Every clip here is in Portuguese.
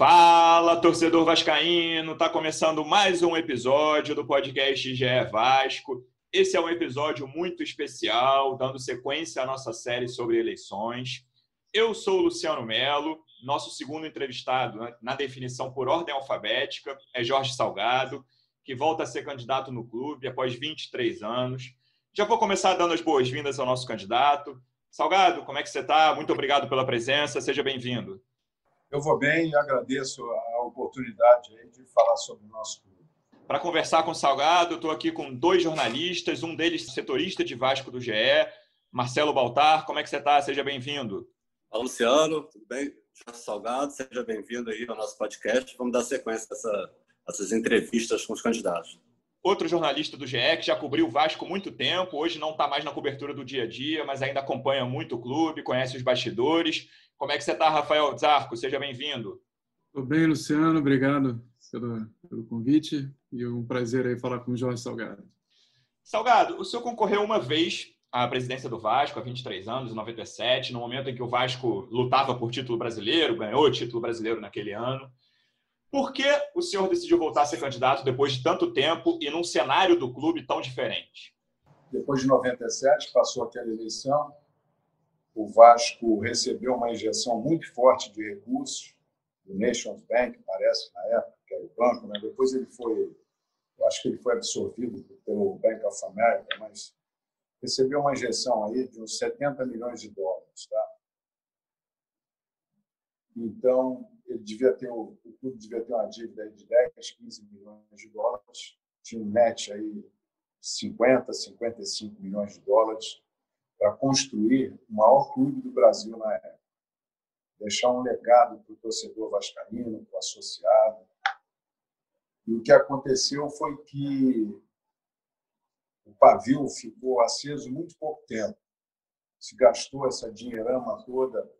Fala, torcedor vascaíno! Tá começando mais um episódio do podcast GE Vasco. Esse é um episódio muito especial, dando sequência à nossa série sobre eleições. Eu sou o Luciano Melo, nosso segundo entrevistado na definição por ordem alfabética é Jorge Salgado, que volta a ser candidato no clube após 23 anos. Já vou começar dando as boas-vindas ao nosso candidato. Salgado, como é que você está? Muito obrigado pela presença, seja bem-vindo. Eu vou bem e agradeço a oportunidade de falar sobre o nosso clube. Para conversar com o Salgado, eu estou aqui com dois jornalistas, um deles setorista de Vasco do GE, Marcelo Baltar. Como é que você está? Seja bem-vindo. Olá, Luciano. Tudo bem? Salgado, seja bem-vindo aí ao nosso podcast. Vamos dar sequência a essa, essas entrevistas com os candidatos. Outro jornalista do GE que já cobriu o Vasco muito tempo, hoje não está mais na cobertura do dia a dia, mas ainda acompanha muito o clube, conhece os bastidores como é que você está, Rafael Zarco? Seja bem-vindo. Tudo bem, Luciano. Obrigado pelo, pelo convite e é um prazer aí falar com o Jorge Salgado. Salgado, o senhor concorreu uma vez à presidência do Vasco há 23 anos, em 97, no momento em que o Vasco lutava por título brasileiro, ganhou o título brasileiro naquele ano. Por que o senhor decidiu voltar a ser candidato depois de tanto tempo e num cenário do clube tão diferente? Depois de 97, passou aquela eleição, o Vasco recebeu uma injeção muito forte de recursos do Nations Bank, parece, na época, que era o banco. Né? Depois ele foi, eu acho que ele foi absorvido pelo Bank of America, mas recebeu uma injeção aí de uns 70 milhões de dólares. Tá? Então, ele devia ter, o clube devia ter uma dívida de 10, 15 milhões de dólares, tinha um net aí de 50, 55 milhões de dólares para construir o maior clube do Brasil na época. Deixar um legado para o torcedor vascaíno, para o associado. E o que aconteceu foi que o pavio ficou aceso muito pouco tempo. Se gastou essa dinheirama toda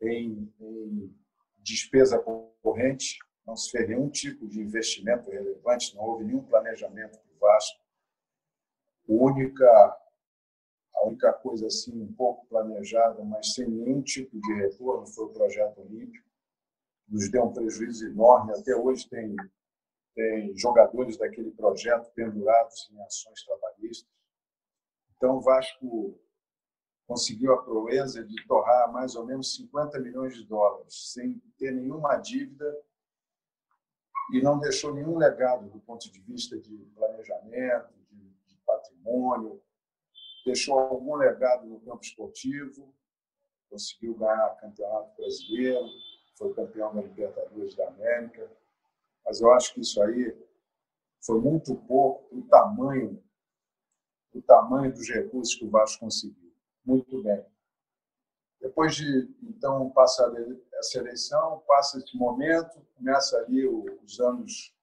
em, em despesa corrente, não se fez nenhum tipo de investimento relevante, não houve nenhum planejamento para o Vasco. A única a única coisa assim um pouco planejada, mas sem nenhum tipo de retorno, foi o projeto Olímpico. Nos deu um prejuízo enorme. Até hoje tem, tem jogadores daquele projeto pendurados em ações trabalhistas. Então, o Vasco conseguiu a proeza de torrar mais ou menos 50 milhões de dólares, sem ter nenhuma dívida e não deixou nenhum legado do ponto de vista de planejamento, de, de patrimônio, deixou algum legado no campo esportivo, conseguiu ganhar campeonato brasileiro, foi campeão da Libertadores da América, mas eu acho que isso aí foi muito pouco o tamanho, o tamanho dos recursos que o Vasco conseguiu. Muito bem. Depois de então passar essa eleição, passa esse momento, começa ali os anos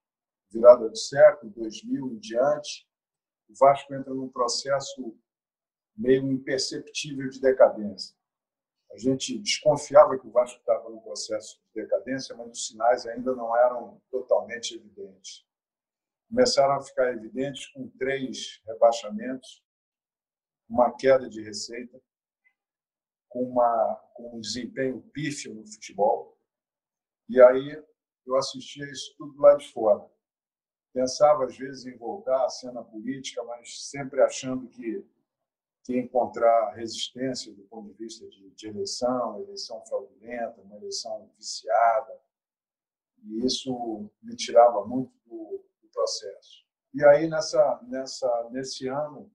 virada do século, 2000 em diante, o Vasco entra num processo meio imperceptível de decadência. A gente desconfiava que o Vasco estava no processo de decadência, mas os sinais ainda não eram totalmente evidentes. Começaram a ficar evidentes com três rebaixamentos, uma queda de receita, com, uma, com um desempenho pífio no futebol. E aí eu assistia isso tudo lá de fora. Pensava, às vezes, em voltar à cena política, mas sempre achando que que encontrar resistência do ponto de vista de, de eleição, eleição fraudulenta, uma eleição viciada, e isso me tirava muito do, do processo. E aí nessa nessa nesse ano,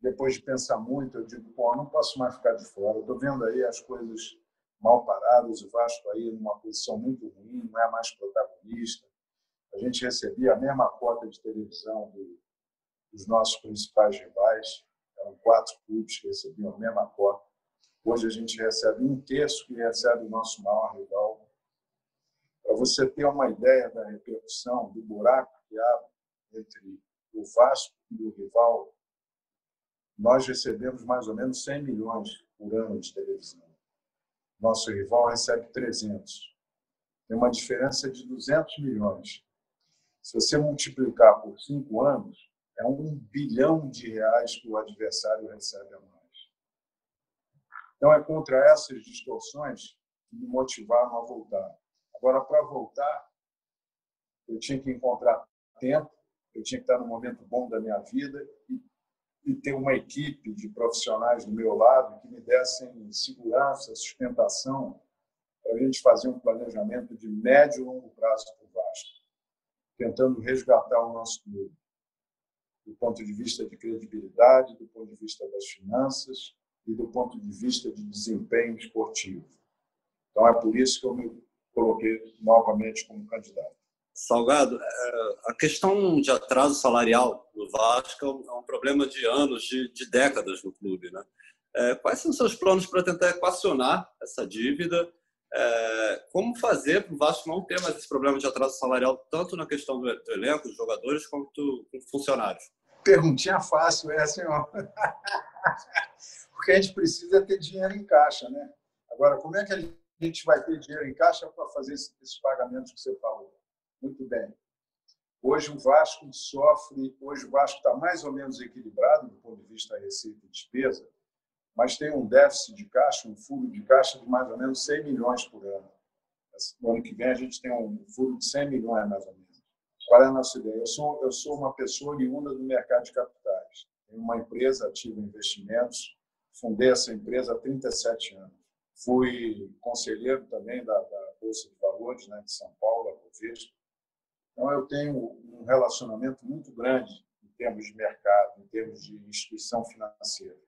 depois de pensar muito, eu digo, pô, não posso mais ficar de fora. Estou vendo aí as coisas mal paradas, o Vasco aí numa posição muito ruim, não é mais protagonista. A gente recebia a mesma cota de televisão do, dos nossos principais rivais eram quatro clubes que recebiam a mesma cota. Hoje a gente recebe um terço que recebe o nosso maior rival. Para você ter uma ideia da repercussão, do buraco que há entre o Vasco e o rival, nós recebemos mais ou menos 100 milhões por ano de televisão. Nosso rival recebe 300. Tem uma diferença de 200 milhões. Se você multiplicar por cinco anos, é um bilhão de reais que o adversário recebe a mais. Então, é contra essas distorções que me motivaram a voltar. Agora, para voltar, eu tinha que encontrar tempo, eu tinha que estar no momento bom da minha vida e, e ter uma equipe de profissionais do meu lado que me dessem segurança, sustentação, para a gente fazer um planejamento de médio e longo prazo para o Vasco, tentando resgatar o nosso clube, do ponto de vista de credibilidade, do ponto de vista das finanças e do ponto de vista de desempenho esportivo. Então, é por isso que eu me coloquei novamente como candidato. Salgado, é, a questão de atraso salarial do Vasco é um problema de anos, de, de décadas no clube. Né? É, quais são os seus planos para tentar equacionar essa dívida? É, como fazer para o Vasco não ter mais esse problema de atraso salarial, tanto na questão do elenco, dos jogadores, quanto com funcionários? Perguntinha fácil essa, senhor. Porque a gente precisa ter dinheiro em caixa, né? Agora, como é que a gente vai ter dinheiro em caixa para fazer esses pagamentos que você falou? Muito bem. Hoje o Vasco sofre, hoje o Vasco está mais ou menos equilibrado do ponto de vista da receita e despesa, mas tem um déficit de caixa, um furo de caixa de mais ou menos 100 milhões por ano. No ano que vem a gente tem um furo de 100 milhões mais ou menos. Qual é a nossa ideia? Eu sou, eu sou uma pessoa oriunda do mercado de capitais. Tenho uma empresa ativa em investimentos, fundei essa empresa há 37 anos. Fui conselheiro também da, da Bolsa de Valores né, de São Paulo, a Bovespa. Então, eu tenho um relacionamento muito grande em termos de mercado, em termos de instituição financeira.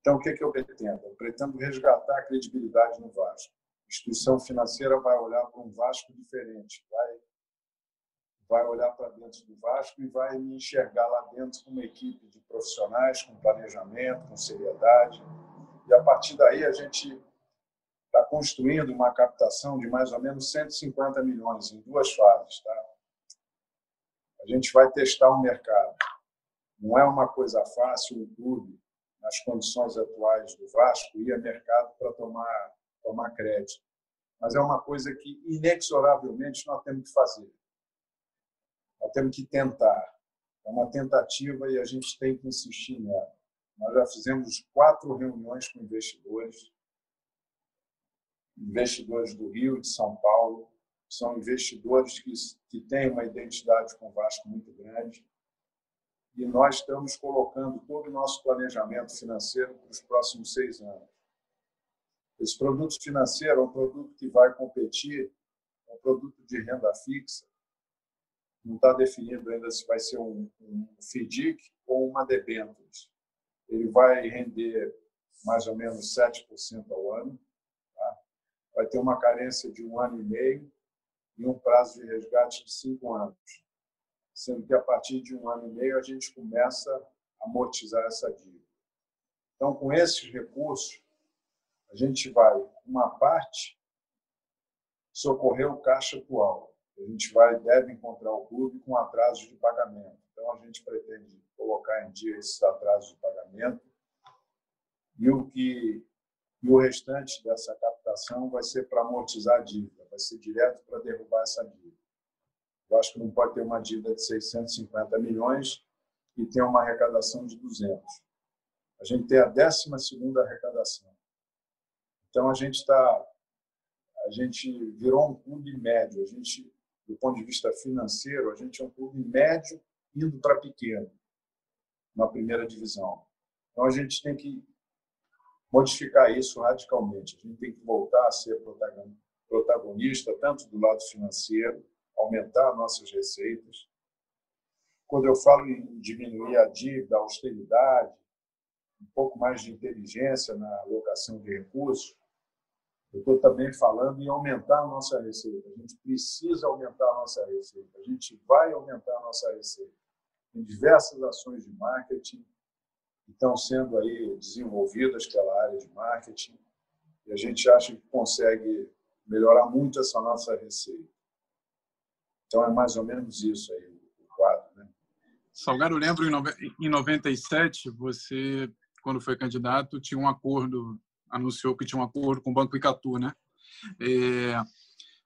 Então, o que, é que eu pretendo? Eu pretendo resgatar a credibilidade no Vasco. A instituição financeira vai olhar para um Vasco diferente, vai, vai olhar para dentro do Vasco e vai me enxergar lá dentro com uma equipe de profissionais, com planejamento, com seriedade. E a partir daí a gente está construindo uma captação de mais ou menos 150 milhões em duas fases. Tá? A gente vai testar o mercado. Não é uma coisa fácil um clube, nas condições atuais do Vasco, ir a mercado para tomar, tomar crédito. Mas é uma coisa que, inexoravelmente, nós temos que fazer. Nós temos que tentar. É uma tentativa e a gente tem que insistir nela. Nós já fizemos quatro reuniões com investidores, investidores do Rio, de São Paulo, são investidores que, que têm uma identidade com o Vasco muito grande. E nós estamos colocando todo o nosso planejamento financeiro para os próximos seis anos. Esse produto financeiro é um produto que vai competir, é um produto de renda fixa. Não está definido ainda se vai ser um, um FDIC ou uma debêntures. Ele vai render mais ou menos 7% ao ano. Tá? Vai ter uma carência de um ano e meio e um prazo de resgate de cinco anos, sendo que a partir de um ano e meio a gente começa a amortizar essa dívida. Então, com esses recursos, a gente vai, uma parte, socorrer o caixa atual. A gente vai deve encontrar o clube com atrasos de pagamento. Então, a gente pretende colocar em dia esses atrasos de pagamento e o que e o restante dessa captação vai ser para amortizar a dívida, vai ser direto para derrubar essa dívida. Eu acho que não pode ter uma dívida de 650 milhões e ter uma arrecadação de 200. A gente tem a 12 arrecadação. Então, a gente está a gente virou um clube médio. A gente, do ponto de vista financeiro, a gente é um clube médio indo para pequeno na primeira divisão. Então a gente tem que modificar isso radicalmente. A gente tem que voltar a ser protagonista, tanto do lado financeiro, aumentar nossas receitas. Quando eu falo em diminuir a dívida, a austeridade, um pouco mais de inteligência na alocação de recursos, eu estou também falando em aumentar a nossa receita. A gente precisa aumentar a nossa receita. A gente vai aumentar a nossa receita. Tem diversas ações de marketing estão sendo aí desenvolvidas pela área de marketing e a gente acha que consegue melhorar muito essa nossa receita. Então é mais ou menos isso aí. Salgado, eu lembro em 97, você, quando foi candidato, tinha um acordo, anunciou que tinha um acordo com o Banco Icatu, né? É,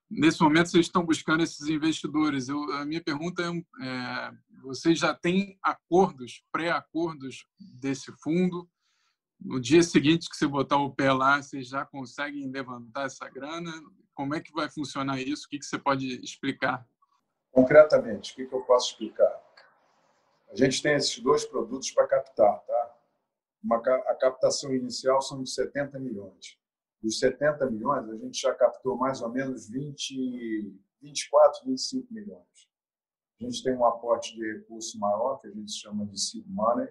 nesse momento, vocês estão buscando esses investidores. Eu, a minha pergunta é, é vocês já têm acordos, pré-acordos desse fundo? No dia seguinte que você botar o pé lá, vocês já conseguem levantar essa grana? Como é que vai funcionar isso? O que, que você pode explicar? Concretamente, o que, que eu posso explicar? A gente tem esses dois produtos para captar, tá? Uma, a captação inicial são de 70 milhões. Dos 70 milhões, a gente já captou mais ou menos 20, 24, 25 milhões. A gente tem um aporte de recurso maior, que a gente chama de seed money,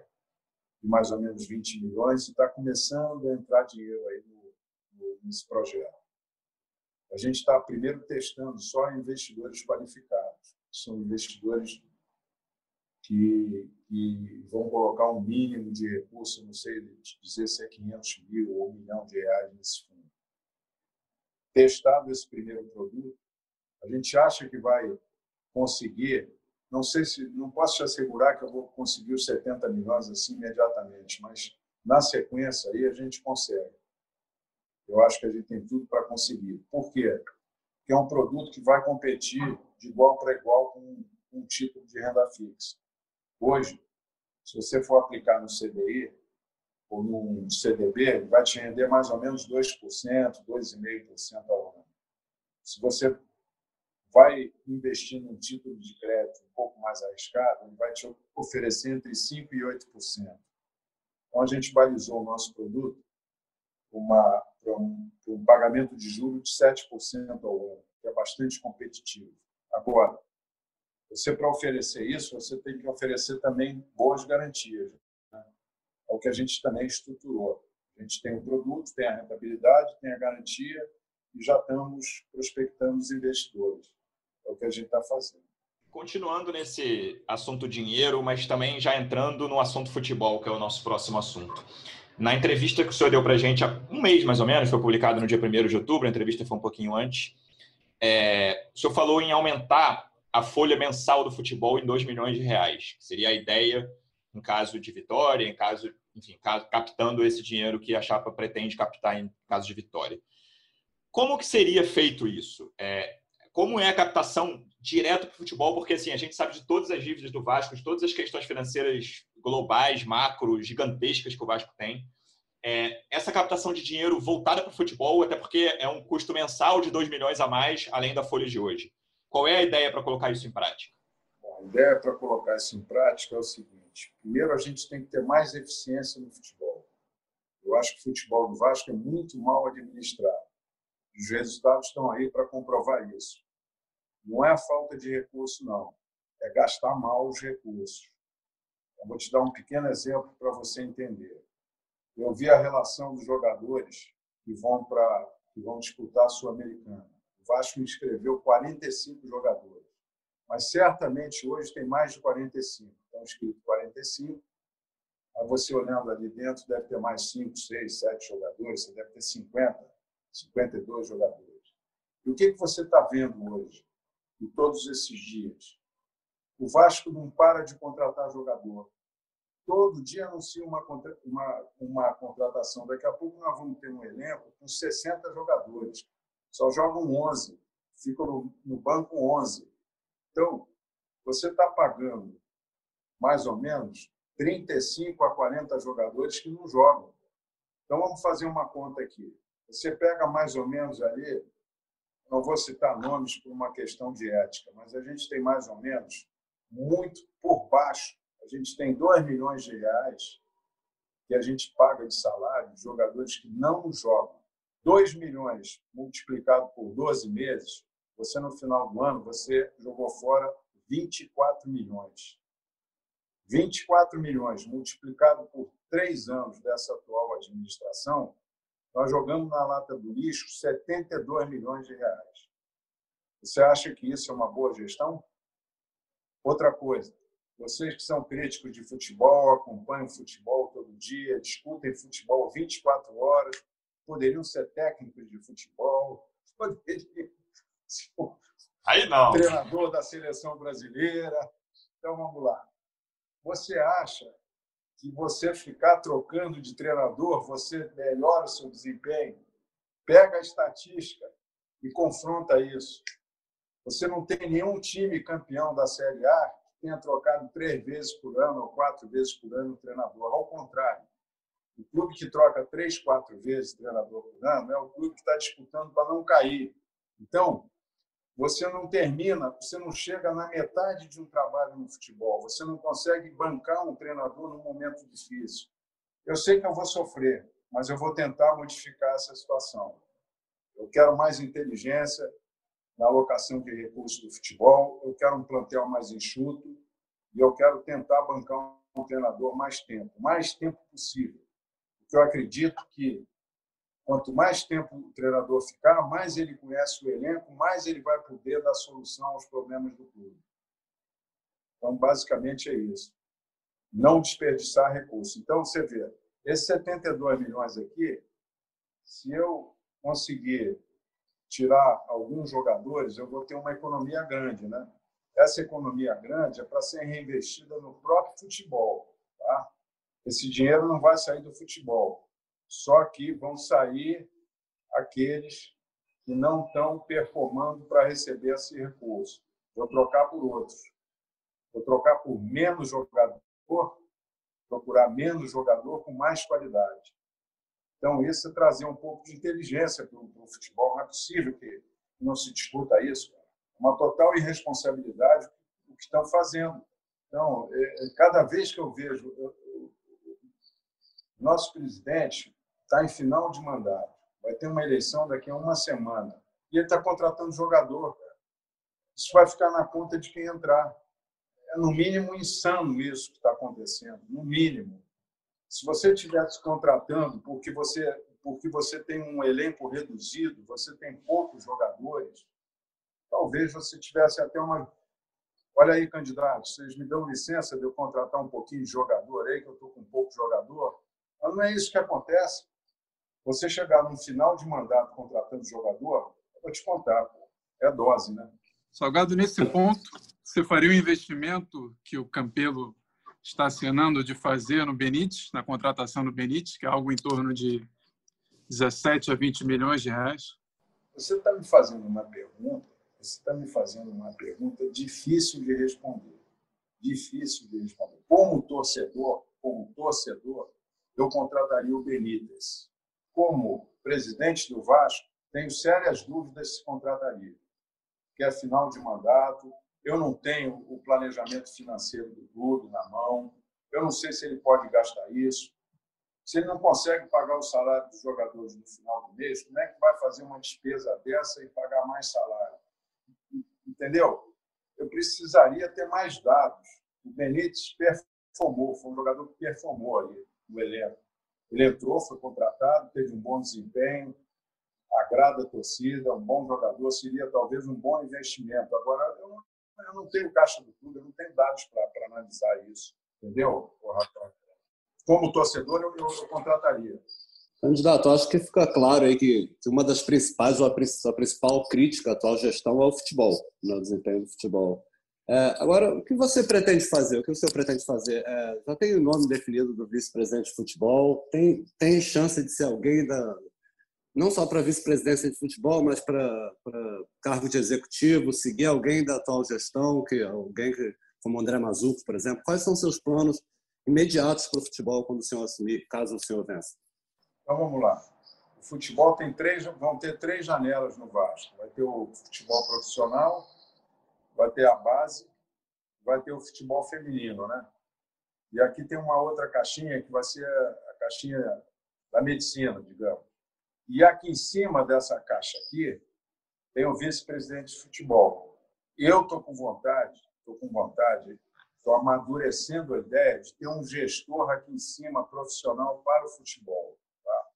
de mais ou menos 20 milhões, e está começando a entrar dinheiro aí no, no, nesse projeto. A gente está primeiro testando só investidores qualificados. São investidores que, que, vão colocar um mínimo de recurso, não sei dizer se é 500 mil ou um milhão de reais nesse fundo. Testado esse primeiro produto, a gente acha que vai conseguir, não sei se, não posso te assegurar que eu vou conseguir os 70 milhões assim imediatamente, mas na sequência aí a gente consegue. Eu acho que a gente tem tudo para conseguir. Por quê? Porque é um produto que vai competir de igual para igual com um tipo de renda fixa. Hoje, se você for aplicar no CDI ou no CDB, ele vai te render mais ou menos 2%, 2,5% ao ano. Se você vai investir num título de crédito um pouco mais arriscado, ele vai te oferecer entre 5% e 8%. Então, a gente balizou o nosso produto para um, um pagamento de juros de 7% ao ano, que é bastante competitivo. Agora, você, para oferecer isso, você tem que oferecer também boas garantias. Né? É o que a gente também estruturou. A gente tem o produto, tem a rentabilidade, tem a garantia e já estamos prospectando os investidores. É o que a gente está fazendo. Continuando nesse assunto dinheiro, mas também já entrando no assunto futebol, que é o nosso próximo assunto. Na entrevista que o senhor deu para a gente há um mês, mais ou menos, foi publicado no dia 1 de outubro, a entrevista foi um pouquinho antes, é, o senhor falou em aumentar a folha mensal do futebol em 2 milhões de reais, seria a ideia em caso de vitória, em caso, enfim, captando esse dinheiro que a chapa pretende captar em caso de vitória. Como que seria feito isso? É, como é a captação direto para o futebol? Porque assim, a gente sabe de todas as dívidas do Vasco, de todas as questões financeiras globais, macro, gigantescas que o Vasco tem. É, essa captação de dinheiro voltada para o futebol, até porque é um custo mensal de 2 milhões a mais, além da folha de hoje. Qual é a ideia para colocar isso em prática? Bom, a ideia para colocar isso em prática é o seguinte: primeiro, a gente tem que ter mais eficiência no futebol. Eu acho que o futebol do Vasco é muito mal administrado. Os resultados estão aí para comprovar isso. Não é a falta de recurso, não. É gastar mal os recursos. Eu vou te dar um pequeno exemplo para você entender. Eu vi a relação dos jogadores que vão para que vão disputar a Sul-Americana. O Vasco inscreveu 45 jogadores, mas certamente hoje tem mais de 45. Estão inscritos 45. Aí você olhando ali dentro, deve ter mais 5, 6, 7 jogadores, você deve ter 50, 52 jogadores. E o que, que você está vendo hoje, em todos esses dias? O Vasco não para de contratar jogador. Todo dia anuncia uma, uma, uma contratação. Daqui a pouco nós vamos ter um elenco com 60 jogadores só jogam 11, ficam no, no banco 11. Então, você está pagando mais ou menos 35 a 40 jogadores que não jogam. Então, vamos fazer uma conta aqui. Você pega mais ou menos ali, não vou citar nomes por uma questão de ética, mas a gente tem mais ou menos, muito por baixo, a gente tem 2 milhões de reais que a gente paga de salário de jogadores que não jogam. 2 milhões multiplicado por 12 meses, você no final do ano você jogou fora 24 milhões. 24 milhões multiplicado por três anos dessa atual administração, nós jogamos na lata do lixo 72 milhões de reais. Você acha que isso é uma boa gestão? Outra coisa, vocês que são críticos de futebol, acompanham futebol todo dia, discutem futebol 24 horas, poderiam ser técnicos de futebol, poderiam ser Aí não. treinador da seleção brasileira. Então vamos lá. você acha que você ficar trocando de treinador, você melhora o seu desempenho? Pega a estatística e confronta isso. Você não tem nenhum time campeão da Série A que tenha trocado três vezes por ano ou quatro vezes por ano o treinador. Ao contrário, o clube que troca três, quatro vezes treinador por ano é o clube que está disputando para não cair. Então, você não termina, você não chega na metade de um trabalho no futebol, você não consegue bancar um treinador num momento difícil. Eu sei que eu vou sofrer, mas eu vou tentar modificar essa situação. Eu quero mais inteligência na alocação de recursos do futebol, eu quero um plantel mais enxuto e eu quero tentar bancar um treinador mais tempo, mais tempo possível. Eu acredito que Quanto mais tempo o treinador ficar, mais ele conhece o elenco, mais ele vai poder dar solução aos problemas do clube. Então, basicamente é isso. Não desperdiçar recursos. Então, você vê, esses 72 milhões aqui, se eu conseguir tirar alguns jogadores, eu vou ter uma economia grande, né? Essa economia grande é para ser reinvestida no próprio futebol? Esse dinheiro não vai sair do futebol. Só que vão sair aqueles que não estão performando para receber esse recurso. Vou trocar por outros. Vou trocar por menos jogador, procurar menos jogador com mais qualidade. Então, isso é trazer um pouco de inteligência para o futebol. Não é possível que não se discuta isso. Uma total irresponsabilidade o que estão fazendo. Então, é, é, cada vez que eu vejo nosso presidente está em final de mandato, vai ter uma eleição daqui a uma semana, e ele está contratando jogador. Isso vai ficar na conta de quem entrar. É, no mínimo, insano isso que está acontecendo, no mínimo. Se você estivesse contratando porque você, porque você tem um elenco reduzido, você tem poucos jogadores, talvez você tivesse até uma. Olha aí, candidato, vocês me dão licença de eu contratar um pouquinho de jogador aí, que eu estou com pouco jogador? Mas não é isso que acontece. Você chegar no final de mandato contratando jogador, eu vou te contar, pô, é dose, né? Salgado, nesse ponto, você faria o investimento que o Campelo está acenando de fazer no Benítez, na contratação do Benítez, que é algo em torno de 17 a 20 milhões de reais? Você está me fazendo uma pergunta, você está me fazendo uma pergunta difícil de responder. Difícil de responder. Como torcedor, como torcedor, eu contrataria o Benítez como presidente do Vasco, tenho sérias dúvidas se contrataria, que é final de mandato, eu não tenho o planejamento financeiro do clube na mão, eu não sei se ele pode gastar isso. Se ele não consegue pagar o salário dos jogadores no final do mês, como é que vai fazer uma despesa dessa e pagar mais salário? Entendeu? Eu precisaria ter mais dados. O Benítez performou, foi um jogador que performou ali no elenco. Ele entrou, foi contratado, teve um bom desempenho, agrada a torcida, um bom jogador, seria talvez um bom investimento. Agora, eu não, eu não tenho caixa do clube, eu não tenho dados para analisar isso, entendeu, Como torcedor, eu, eu, eu contrataria. Candidato, acho que fica claro aí que, que uma das principais, ou a, principal crítica à atual gestão é o futebol, no desempenho do futebol. É, agora, o que você pretende fazer? O que o senhor pretende fazer? É, já tem o nome definido do vice-presidente de futebol? Tem, tem chance de ser alguém da, não só para vice-presidência de futebol, mas para cargo de executivo, seguir alguém da atual gestão, que alguém que, como André Mazuco, por exemplo? Quais são seus planos imediatos para o futebol quando o senhor assumir, caso o senhor vença? Então vamos lá. O futebol tem três, vão ter três janelas no Vasco. Vai ter o futebol profissional, vai ter a base, vai ter o futebol feminino, né? E aqui tem uma outra caixinha que vai ser a caixinha da medicina, digamos. E aqui em cima dessa caixa aqui tem o vice-presidente de futebol. Eu tô com vontade, tô com vontade, tô amadurecendo a ideia de ter um gestor aqui em cima profissional para o futebol, tá?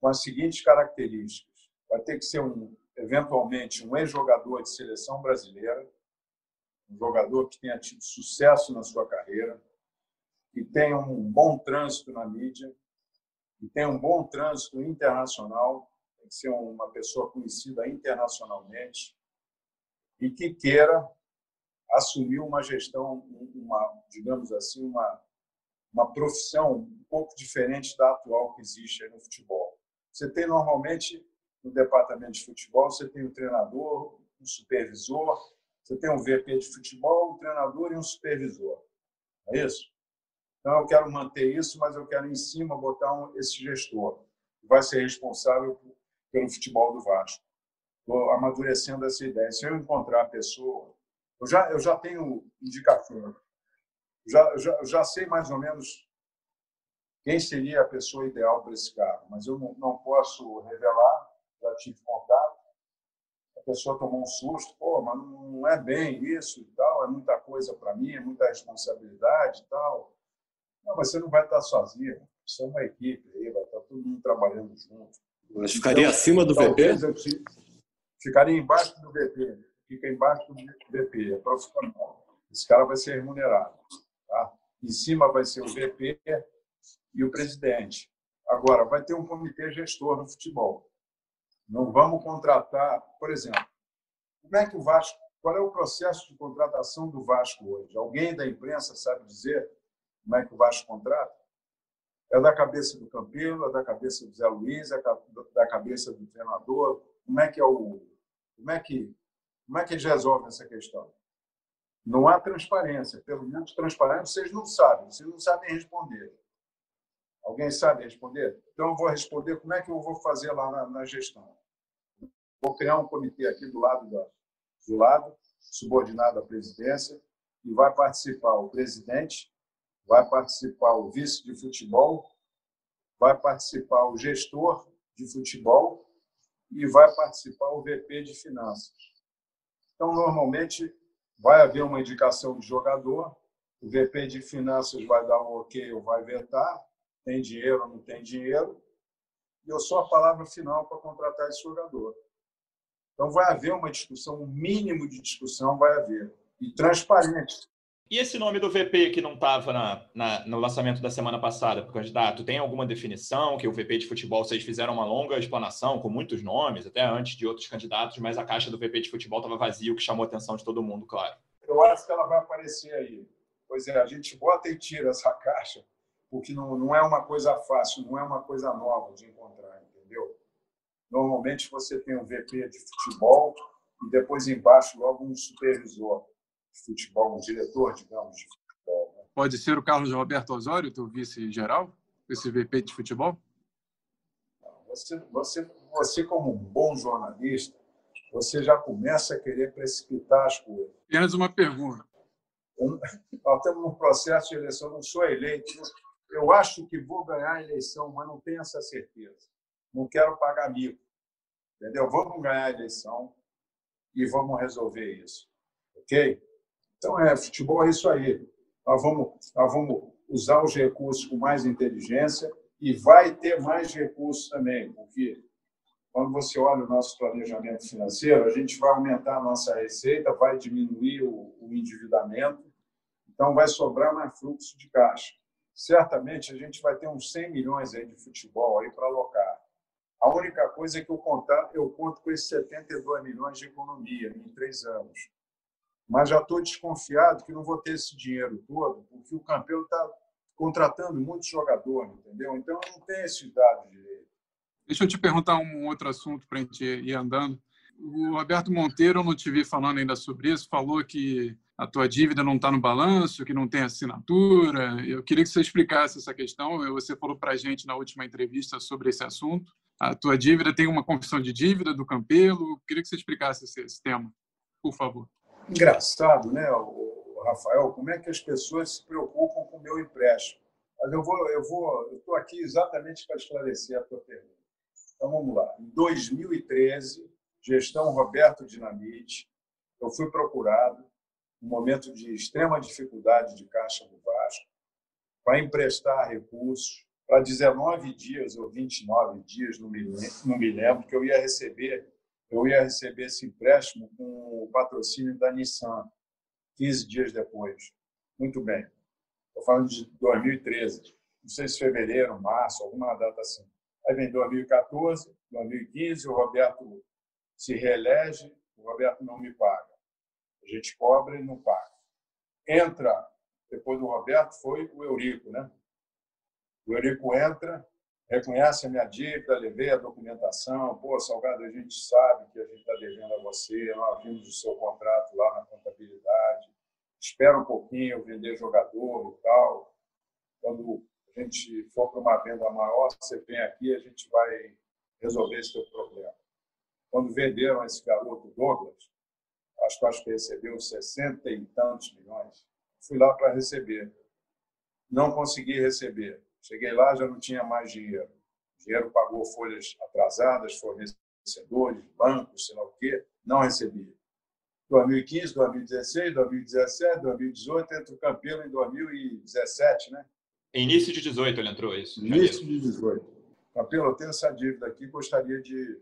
com as seguintes características: vai ter que ser um eventualmente um ex-jogador de seleção brasileira, um jogador que tenha tido sucesso na sua carreira, que tenha um bom trânsito na mídia, que tenha um bom trânsito internacional, tem que ser uma pessoa conhecida internacionalmente e que queira assumir uma gestão, uma digamos assim, uma, uma profissão um pouco diferente da atual que existe no futebol. Você tem normalmente no departamento de futebol, você tem o treinador, o supervisor, você tem um VP de futebol, um treinador e um supervisor. É isso? Então, eu quero manter isso, mas eu quero em cima botar um, esse gestor, que vai ser responsável pelo futebol do Vasco. Estou amadurecendo essa ideia. Se eu encontrar a pessoa, eu já, eu já tenho indicação, já, já, já sei mais ou menos quem seria a pessoa ideal para esse cargo, mas eu não, não posso revelar, já tive contato. Pessoa tomou um susto, pô, mas não é bem isso e tal, é muita coisa para mim, é muita responsabilidade e tal. Não, mas você não vai estar sozinho, isso é uma equipe aí, vai estar todo mundo trabalhando junto. Mas ficaria então, acima do VP? Ficaria embaixo do VP, fica embaixo do VP, é profissional. Esse cara vai ser remunerado. Tá? Em cima vai ser o VP e o presidente. Agora, vai ter um comitê gestor no futebol. Não vamos contratar, por exemplo, como é que o Vasco, qual é o processo de contratação do Vasco hoje? Alguém da imprensa sabe dizer como é que o Vasco contrata? É da cabeça do Campelo, é da cabeça do Zé Luiz, é da cabeça do treinador. Como é que é o, como é que, como é que eles resolvem essa questão? Não há transparência. Pelo menos transparência vocês não sabem, vocês não sabem responder. Alguém sabe responder? Então eu vou responder como é que eu vou fazer lá na, na gestão. Vou criar um comitê aqui do lado da, do lado, subordinado à presidência, e vai participar o presidente, vai participar o vice de futebol, vai participar o gestor de futebol e vai participar o VP de finanças. Então, normalmente, vai haver uma indicação de jogador, o VP de finanças vai dar um ok ou vai vetar, tem dinheiro ou não tem dinheiro, e eu sou a palavra final para contratar esse jogador. Então, vai haver uma discussão, um mínimo de discussão vai haver, e transparente. E esse nome do VP que não estava no lançamento da semana passada para o candidato, tem alguma definição? Que o VP de futebol, vocês fizeram uma longa explanação com muitos nomes, até antes de outros candidatos, mas a caixa do VP de futebol estava vazia, o que chamou a atenção de todo mundo, claro. Eu acho que ela vai aparecer aí. Pois é, a gente bota e tira essa caixa, porque não, não é uma coisa fácil, não é uma coisa nova de encontrar? Normalmente você tem um VP de futebol e depois embaixo logo um supervisor de futebol, um diretor, digamos, de futebol. Né? Pode ser o Carlos Roberto Osório, teu vice-geral, esse VP de futebol? Você, você, você, como um bom jornalista, você já começa a querer precipitar as coisas. Apenas uma pergunta. Eu, nós estamos num processo de eleição, não sou eleito. Eu acho que vou ganhar a eleição, mas não tenho essa certeza. Não quero pagar mico. Entendeu? Vamos ganhar a eleição e vamos resolver isso. Ok? Então, é, futebol é isso aí. Nós vamos, nós vamos usar os recursos com mais inteligência e vai ter mais recursos também, porque quando você olha o nosso planejamento financeiro, a gente vai aumentar a nossa receita, vai diminuir o, o endividamento, então vai sobrar mais fluxo de caixa. Certamente a gente vai ter uns 100 milhões aí de futebol aí para alocar. A única coisa é que eu, contar, eu conto com esses 72 milhões de economia em três anos mas já estou desconfiado que não vou ter esse dinheiro todo, porque o campeão está contratando muitos jogadores, entendeu? Então não tem esse dado direito. Deixa eu te perguntar um outro assunto para a gente ir andando. O Roberto Monteiro, eu não te vi falando ainda sobre isso, falou que a tua dívida não está no balanço, que não tem assinatura. Eu queria que você explicasse essa questão. Você falou para a gente na última entrevista sobre esse assunto. A tua dívida tem uma confissão de dívida do Campelo. Queria que você explicasse esse, esse tema, por favor engraçado, né, Rafael, como é que as pessoas se preocupam com o meu empréstimo. Mas eu vou, eu vou, eu estou aqui exatamente para esclarecer a tua pergunta. Então vamos lá. Em 2013, gestão Roberto Dinamite, eu fui procurado, um momento de extrema dificuldade de caixa do Vasco, para emprestar recursos para 19 dias ou 29 dias, não me, não me lembro, que eu ia receber eu ia receber esse empréstimo com o patrocínio da Nissan, 15 dias depois. Muito bem. Estou falando de 2013, não sei se fevereiro, março, alguma data assim. Aí vem 2014, 2015, o Roberto se reelege, o Roberto não me paga. A gente cobra e não paga. Entra depois do Roberto, foi o Eurico. Né? O Eurico entra, reconhece a minha dívida, levei a documentação. Pô, Salgado, a gente sabe que a gente está devendo a você, nós vimos o seu contrato lá na contabilidade. Espera um pouquinho, vender jogador e tal. Quando a gente for para uma venda maior, você vem aqui a gente vai resolver esse teu problema. Quando venderam esse garoto Douglas, acho, acho que recebeu 60 e tantos milhões, fui lá para receber. Não consegui receber Cheguei lá, já não tinha mais dinheiro. O dinheiro pagou folhas atrasadas, fornecedores, bancos, sei lá o quê, não recebia. 2015, 2016, 2017, 2018, entra o Campelo em 2017, né? Início de 18 ele entrou, isso. Início de 18. Campelo, eu tenho essa dívida aqui, gostaria de...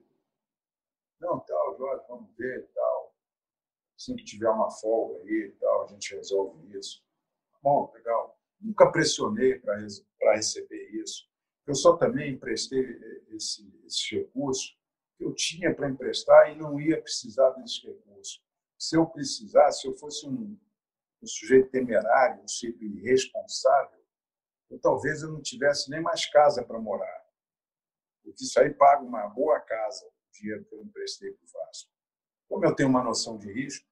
Não, tal, Jorge, vamos ver e tal. Assim que tiver uma folga aí e tal, a gente resolve isso. Bom, legal. Nunca pressionei para receber isso. Eu só também emprestei esse, esse recurso que eu tinha para emprestar e não ia precisar desse recurso. Se eu precisasse, se eu fosse um, um sujeito temerário, um sujeito irresponsável, eu, talvez eu não tivesse nem mais casa para morar. Porque isso aí paga uma boa casa, o dinheiro que eu emprestei para o Vasco. Como eu tenho uma noção de risco,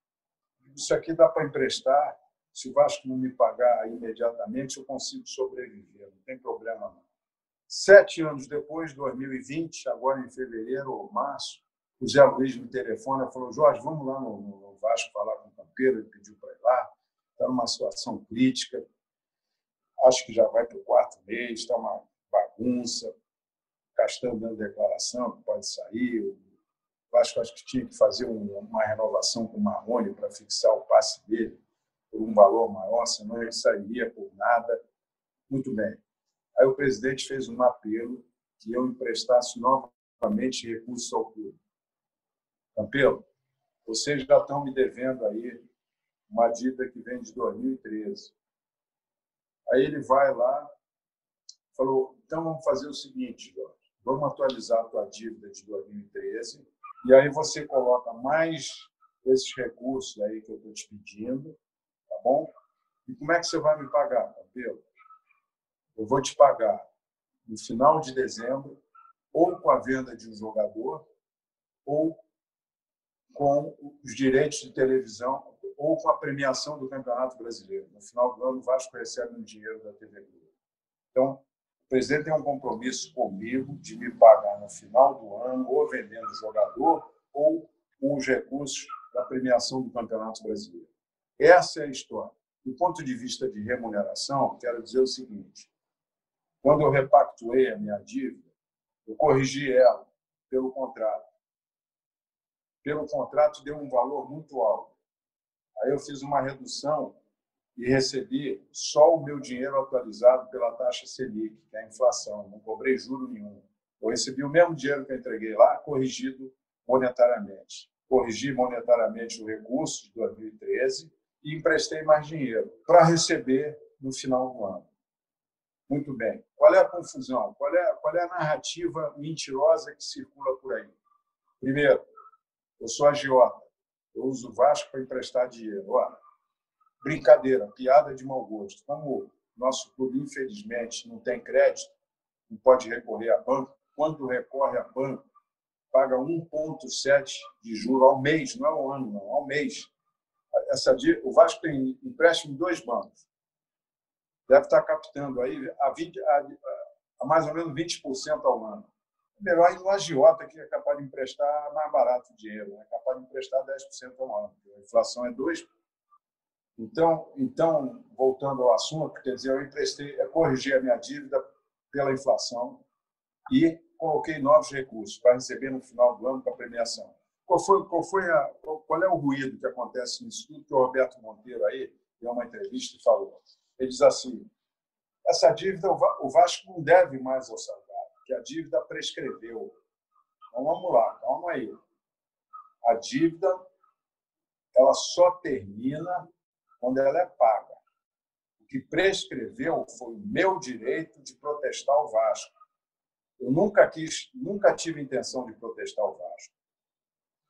isso aqui dá para emprestar se o Vasco não me pagar imediatamente, eu consigo sobreviver, não tem problema não. Sete anos depois, 2020, agora em fevereiro ou março, o Zé Luiz me telefona e falou: Jorge, vamos lá no, no Vasco falar com o Campeiro. Ele pediu para ir lá. Está numa situação crítica. Acho que já vai para o quarto mês, está uma bagunça. Castan dando declaração que pode sair. O Vasco acho que tinha que fazer uma renovação com o Marrone para fixar o passe dele por um valor maior, senão ele sairia por nada. Muito bem. Aí o presidente fez um apelo que eu emprestasse novamente recursos ao clube. Campelo, vocês já estão me devendo aí uma dívida que vem de 2013. Aí ele vai lá, falou: então vamos fazer o seguinte, Jorge, vamos atualizar a tua dívida de 2013 e aí você coloca mais esses recursos aí que eu estou te pedindo bom? E como é que você vai me pagar, Campelo? Eu vou te pagar no final de dezembro, ou com a venda de um jogador, ou com os direitos de televisão, ou com a premiação do Campeonato Brasileiro. No final do ano, o Vasco recebe um dinheiro da TV Globo. Então, o presidente tem um compromisso comigo de me pagar no final do ano, ou vendendo o jogador, ou com os recursos da premiação do Campeonato Brasileiro. Essa é a história. Do ponto de vista de remuneração, quero dizer o seguinte: quando eu repactuei a minha dívida, eu corrigi ela pelo contrato. Pelo contrato deu um valor muito alto. Aí eu fiz uma redução e recebi só o meu dinheiro atualizado pela taxa Selic, que é a inflação. Não cobrei juro nenhum. Eu recebi o mesmo dinheiro que eu entreguei lá, corrigido monetariamente. Corrigi monetariamente o recurso de 2013 e emprestei mais dinheiro para receber no final do ano. Muito bem. Qual é a confusão? Qual é, qual é a narrativa mentirosa que circula por aí? Primeiro, eu sou agiota. Eu uso o Vasco para emprestar dinheiro. Olha, brincadeira, piada de mau gosto. Como nosso clube, infelizmente, não tem crédito, não pode recorrer a banco, quando recorre a banco, paga 1,7 de juro ao mês, não é ao ano, não, ao mês essa o Vasco tem empréstimo em dois bancos. Deve estar captando aí a, 20, a, a mais ou menos 20% ao ano. É melhor ir no agiota, que é capaz de emprestar mais barato o dinheiro, é capaz de emprestar 10% ao ano. A inflação é 2%. Então, então, voltando ao assunto, quer dizer, eu emprestei, eu corrigi a minha dívida pela inflação e coloquei novos recursos para receber no final do ano com a premiação. Qual foi, qual foi a, qual é o ruído que acontece nisso tudo que o Roberto Monteiro aí deu uma entrevista e falou? Ele diz assim: essa dívida o Vasco não deve mais ao Salgado, que a dívida prescreveu. Então vamos lá, calma aí. A dívida ela só termina quando ela é paga. O que prescreveu foi o meu direito de protestar o Vasco. Eu nunca quis, nunca tive intenção de protestar o Vasco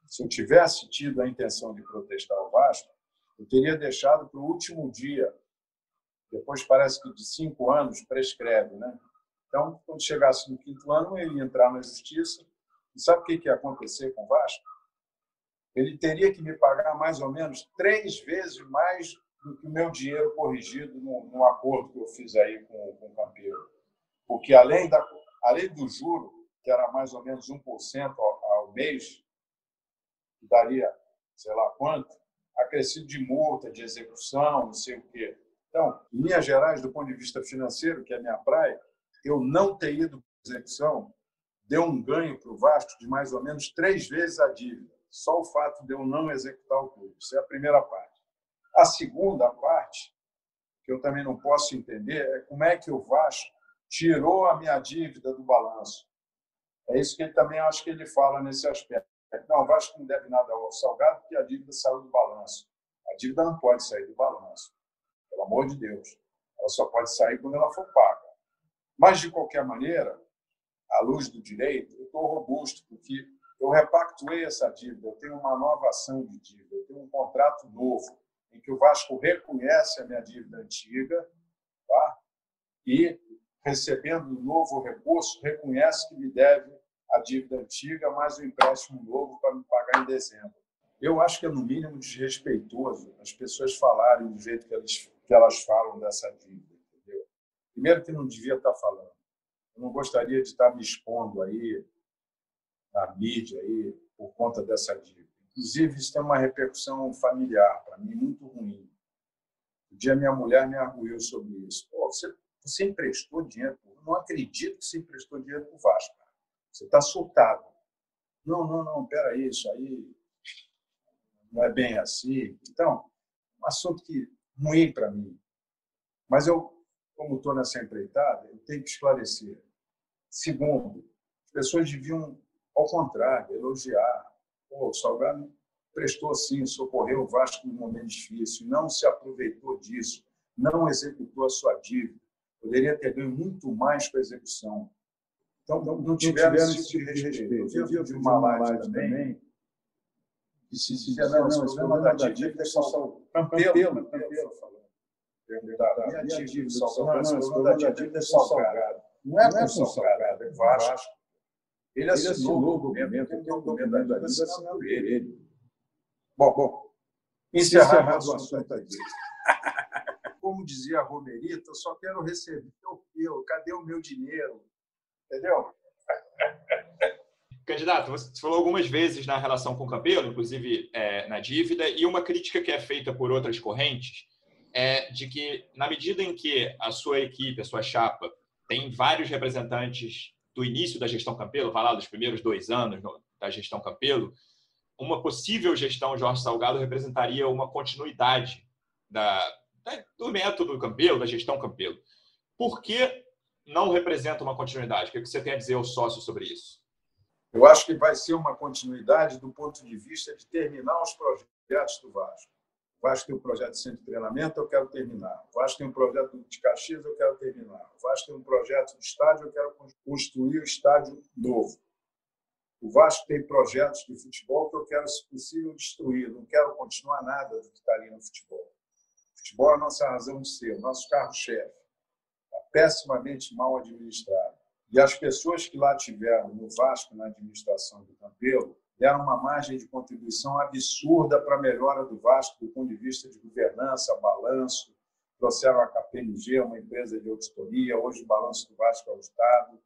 se eu tivesse tido a intenção de protestar o Vasco, eu teria deixado para o último dia Depois parece que de cinco anos prescreve, né? Então, quando chegasse no quinto ano, ele ia entrar na justiça. E sabe o que ia acontecer com o Vasco? Ele teria que me pagar mais ou menos três vezes mais do que o meu dinheiro corrigido no, no acordo que eu fiz aí com, com o Campeiro. Porque além, da, além do juro, que era mais ou menos 1% ao, ao mês, que daria sei lá quanto, acrescido de multa, de execução, não sei o quê. Então, em Minas Gerais, do ponto de vista financeiro, que é a minha praia, eu não ter ido para execução deu um ganho para o Vasco de mais ou menos três vezes a dívida. Só o fato de eu não executar o clube. Isso é a primeira parte. A segunda parte, que eu também não posso entender, é como é que o Vasco tirou a minha dívida do balanço. É isso que ele também acho que ele fala nesse aspecto. Não, o Vasco não deve nada ao Salgado porque a dívida saiu do balanço. A dívida não pode sair do balanço. Pelo amor de Deus. Ela só pode sair quando ela for paga. Mas, de qualquer maneira, à luz do direito, eu estou robusto, porque eu repactuei essa dívida, eu tenho uma nova ação de dívida, eu tenho um contrato novo, em que o Vasco reconhece a minha dívida antiga, tá? e, recebendo um novo recurso, reconhece que me deve a dívida antiga mais o empréstimo novo para me pagar em dezembro. Eu acho que é, no mínimo, desrespeitoso as pessoas falarem do jeito que elas, que elas falam dessa dívida. Entendeu? Primeiro, que não devia estar falando. Eu não gostaria de estar me expondo aí na mídia aí por conta dessa dívida. Inclusive, isso tem uma repercussão familiar para mim muito ruim. Um dia minha mulher me arguiu sobre isso. Pô, você, você emprestou dinheiro? Eu não acredito que você emprestou dinheiro para o Vasco. Você está soltado. Não, não, não, peraí, isso aí não é bem assim. Então, um assunto que ruim para mim. Mas eu, como estou nessa empreitada, eu tenho que esclarecer. Segundo, as pessoas deviam, ao contrário, elogiar. Pô, o Salgado prestou sim, socorreu o Vasco num momento difícil, não se aproveitou disso, não executou a sua dívida. Poderia ter ganho muito mais com a execução. Então, não, não tiveram, esse tipo, tipo de respeito. Eu vi, eu vi uma live também que se dizia, não, não, o problema da dívida é só Campelo, Campelo falando. Perguntaram, e a dívida do Salgado? Não, o problema da dívida é só Salgado. Não é com Salgado, é Vasco. Ele assinou o documento, tem um documento da dívida assinado por ele. Bom, bom, encerrado o assunto aqui. Como dizia a Romerita, eu só quero receber o meu, cadê o meu dinheiro? Entendeu? Candidato, você falou algumas vezes na relação com o Campelo, inclusive é, na dívida, e uma crítica que é feita por outras correntes é de que, na medida em que a sua equipe, a sua chapa, tem vários representantes do início da gestão Campelo, vai lá dos primeiros dois anos da gestão Campelo, uma possível gestão Jorge Salgado representaria uma continuidade da, do método Campelo, da gestão Campelo. Por que não representa uma continuidade. O que você tem a dizer aos sócios sobre isso? Eu acho que vai ser uma continuidade do ponto de vista de terminar os projetos do Vasco. O Vasco tem um projeto de centro de treinamento, eu quero terminar. O Vasco tem um projeto de Caxias, eu quero terminar. O Vasco tem um projeto de estádio, eu quero construir o estádio novo. O Vasco tem projetos de futebol que eu quero, se possível, destruir. Não quero continuar nada do que está ali no futebol. O futebol é a nossa razão de ser, o nosso carro-chefe pessimamente mal administrado. E as pessoas que lá tiveram no Vasco, na administração do Campelo, deram uma margem de contribuição absurda para a melhora do Vasco do ponto de vista de governança, balanço, trouxeram a KPMG, uma empresa de auditoria, hoje o balanço do Vasco é o Estado,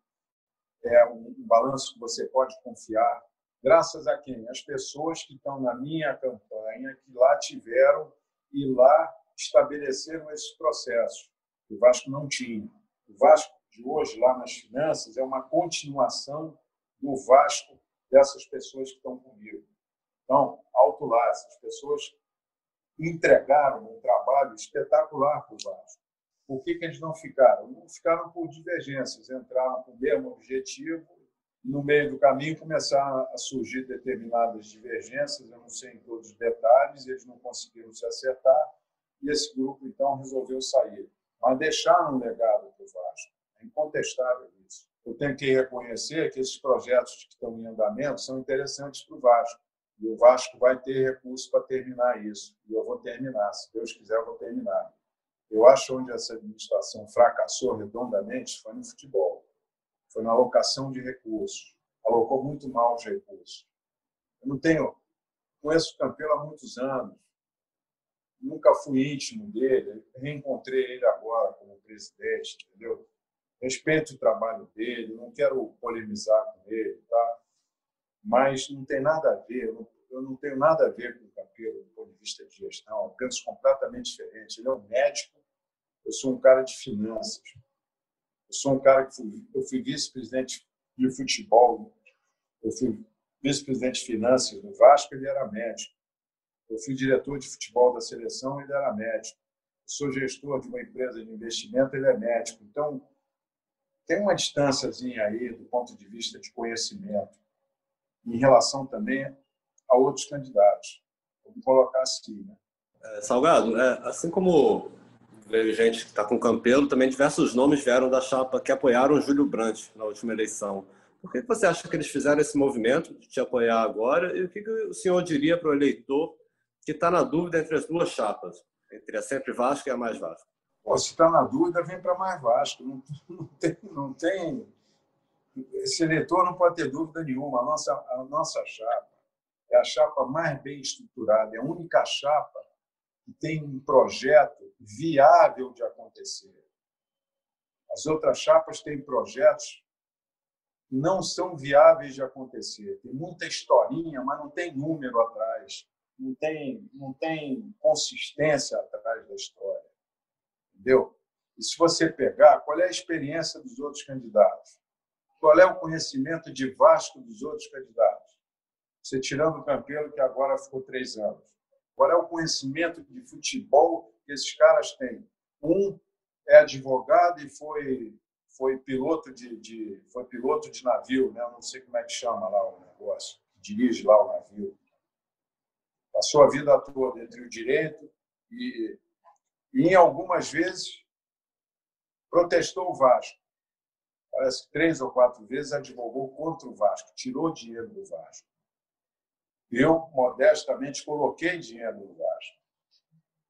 é um balanço que você pode confiar. Graças a quem? As pessoas que estão na minha campanha, que lá tiveram e lá estabeleceram esses processos. O Vasco não tinha. O Vasco de hoje, lá nas finanças, é uma continuação do Vasco dessas pessoas que estão comigo. Então, alto lá, essas pessoas entregaram um trabalho espetacular para o Vasco. Por que, que eles não ficaram? Não ficaram por divergências, entraram com o mesmo objetivo no meio do caminho, começaram a surgir determinadas divergências, eu não sei em todos os detalhes, eles não conseguiram se acertar, e esse grupo, então, resolveu sair mas deixaram um legado para o Vasco. É incontestável isso. Eu tenho que reconhecer que esses projetos que estão em andamento são interessantes para o Vasco. E o Vasco vai ter recursos para terminar isso. E eu vou terminar. Se Deus quiser, eu vou terminar. Eu acho onde essa administração fracassou redondamente foi no futebol. Foi na alocação de recursos. Alocou muito mal os recursos. Eu não tenho. Conheço o Campelo há muitos anos. Nunca fui íntimo dele. Reencontrei ele agora como presidente, entendeu? Respeito o trabalho dele, não quero polemizar com ele, tá? Mas não tem nada a ver, eu não tenho nada a ver com o Campelo do ponto de vista de gestão, eu penso completamente diferente. Ele é um médico, eu sou um cara de finanças. Eu sou um cara que fui, eu fui vice-presidente de futebol, eu fui vice-presidente de finanças no Vasco, ele era médico. Eu fui diretor de futebol da seleção, ele era médico. Eu sou gestor de uma empresa de investimento, ele é médico. Então, tem uma distânciazinha aí do ponto de vista de conhecimento em relação também a outros candidatos. Vamos colocar assim, né? É, Salgado, é, assim como veio gente que está com Campelo, também diversos nomes vieram da chapa que apoiaram Júlio Brandt na última eleição. Por que você acha que eles fizeram esse movimento de te apoiar agora? E o que o senhor diria para o eleitor que está na dúvida entre as duas chapas, entre a Sempre Vasco e a Mais Vasco? Pô, se está na dúvida, vem para Mais Vasco. Não, não, tem, não tem. Esse eleitor não pode ter dúvida nenhuma. A nossa, a nossa chapa é a chapa mais bem estruturada, é a única chapa que tem um projeto viável de acontecer. As outras chapas têm projetos que não são viáveis de acontecer. Tem muita historinha, mas não tem número atrás, não tem, não tem consistência atrás da história. Entendeu? E se você pegar, qual é a experiência dos outros candidatos? Qual é o conhecimento de Vasco dos outros candidatos? Você tirando o Campelo, que agora ficou três anos. Qual é o conhecimento de futebol que esses caras têm? Um é advogado e foi foi piloto de, de foi piloto de navio, né? Não sei como é que chama lá o negócio, dirige lá o navio. A vida toda entre o direito e, e em algumas vezes protestou o Vasco. Parece que três ou quatro vezes advogou contra o Vasco, tirou dinheiro do Vasco. Eu, modestamente, coloquei dinheiro no Vasco.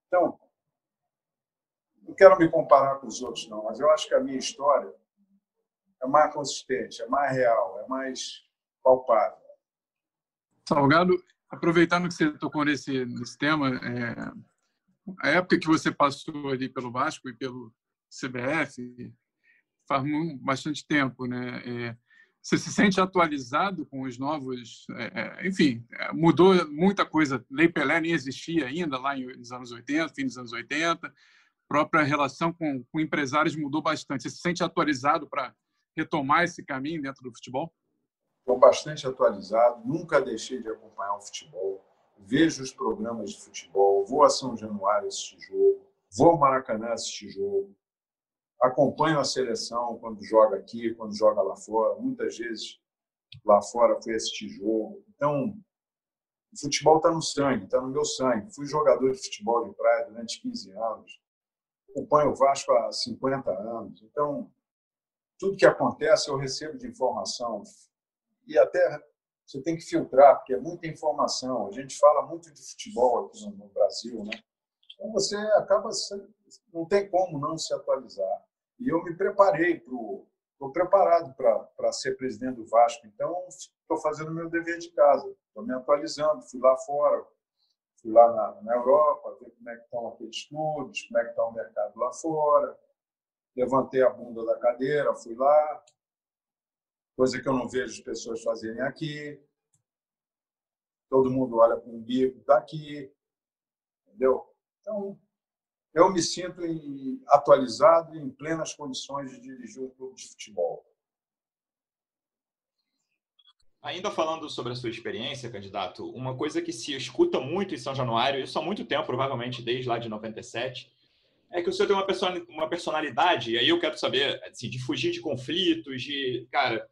Então, não quero me comparar com os outros, não, mas eu acho que a minha história é mais consistente, é mais real, é mais palpável. Salgado, aproveitando que você tocou nesse, nesse tema, é, a época que você passou ali pelo Vasco e pelo CBF faz bastante tempo, né? É, você se sente atualizado com os novos. É, é enfim, é, mudou muita coisa. Lei Pelé nem existia ainda lá nos anos 80, fim dos anos 80. A própria relação com, com empresários mudou bastante. Você se sente atualizado para retomar esse caminho dentro do futebol? Estou bastante atualizado, nunca deixei de acompanhar o futebol. Vejo os programas de futebol, vou a São Januário assistir jogo, vou ao Maracanã assistir jogo, acompanho a seleção quando joga aqui, quando joga lá fora. Muitas vezes lá fora fui assistir jogo. Então, o futebol está no sangue, está no meu sangue. Fui jogador de futebol de praia durante 15 anos. Acompanho o Vasco há 50 anos. Então, tudo que acontece eu recebo de informação. E até você tem que filtrar, porque é muita informação. A gente fala muito de futebol aqui no Brasil, né? Então você acaba não tem como não se atualizar. E eu me preparei para estou preparado para ser presidente do Vasco. Então estou fazendo meu dever de casa, estou me atualizando. Fui lá fora, fui lá na, na Europa, ver como é que estão aqueles clubes, como é que está o mercado lá fora. Levantei a bunda da cadeira, fui lá, coisa que eu não vejo as pessoas fazerem aqui. Todo mundo olha para o umbigo daqui, entendeu? Então, eu me sinto em, atualizado e em plenas condições de dirigir um clube de futebol. Ainda falando sobre a sua experiência, candidato, uma coisa que se escuta muito em São Januário, isso há muito tempo, provavelmente desde lá de 97, é que o senhor tem uma, uma personalidade, e aí eu quero saber, assim, de fugir de conflitos, de, cara,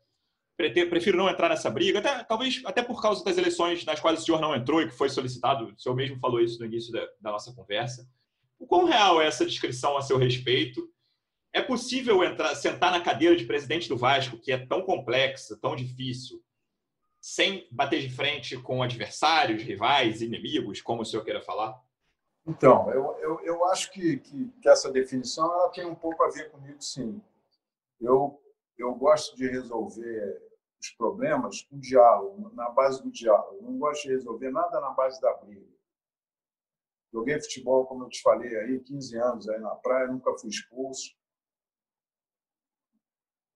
prefiro não entrar nessa briga, até, talvez até por causa das eleições nas quais o senhor não entrou e que foi solicitado, o senhor mesmo falou isso no início da, da nossa conversa. O quão real é essa descrição a seu respeito? É possível entrar, sentar na cadeira de presidente do Vasco, que é tão complexa, tão difícil, sem bater de frente com adversários, rivais, inimigos, como o senhor queira falar? Então, eu, eu, eu acho que, que, que, essa definição ela tem um pouco a ver comigo, sim. Eu, eu gosto de resolver os problemas com diálogo, na base do diálogo. não gosto de resolver nada na base da briga. Joguei futebol, como eu te falei aí, 15 anos aí na praia, nunca fui expulso.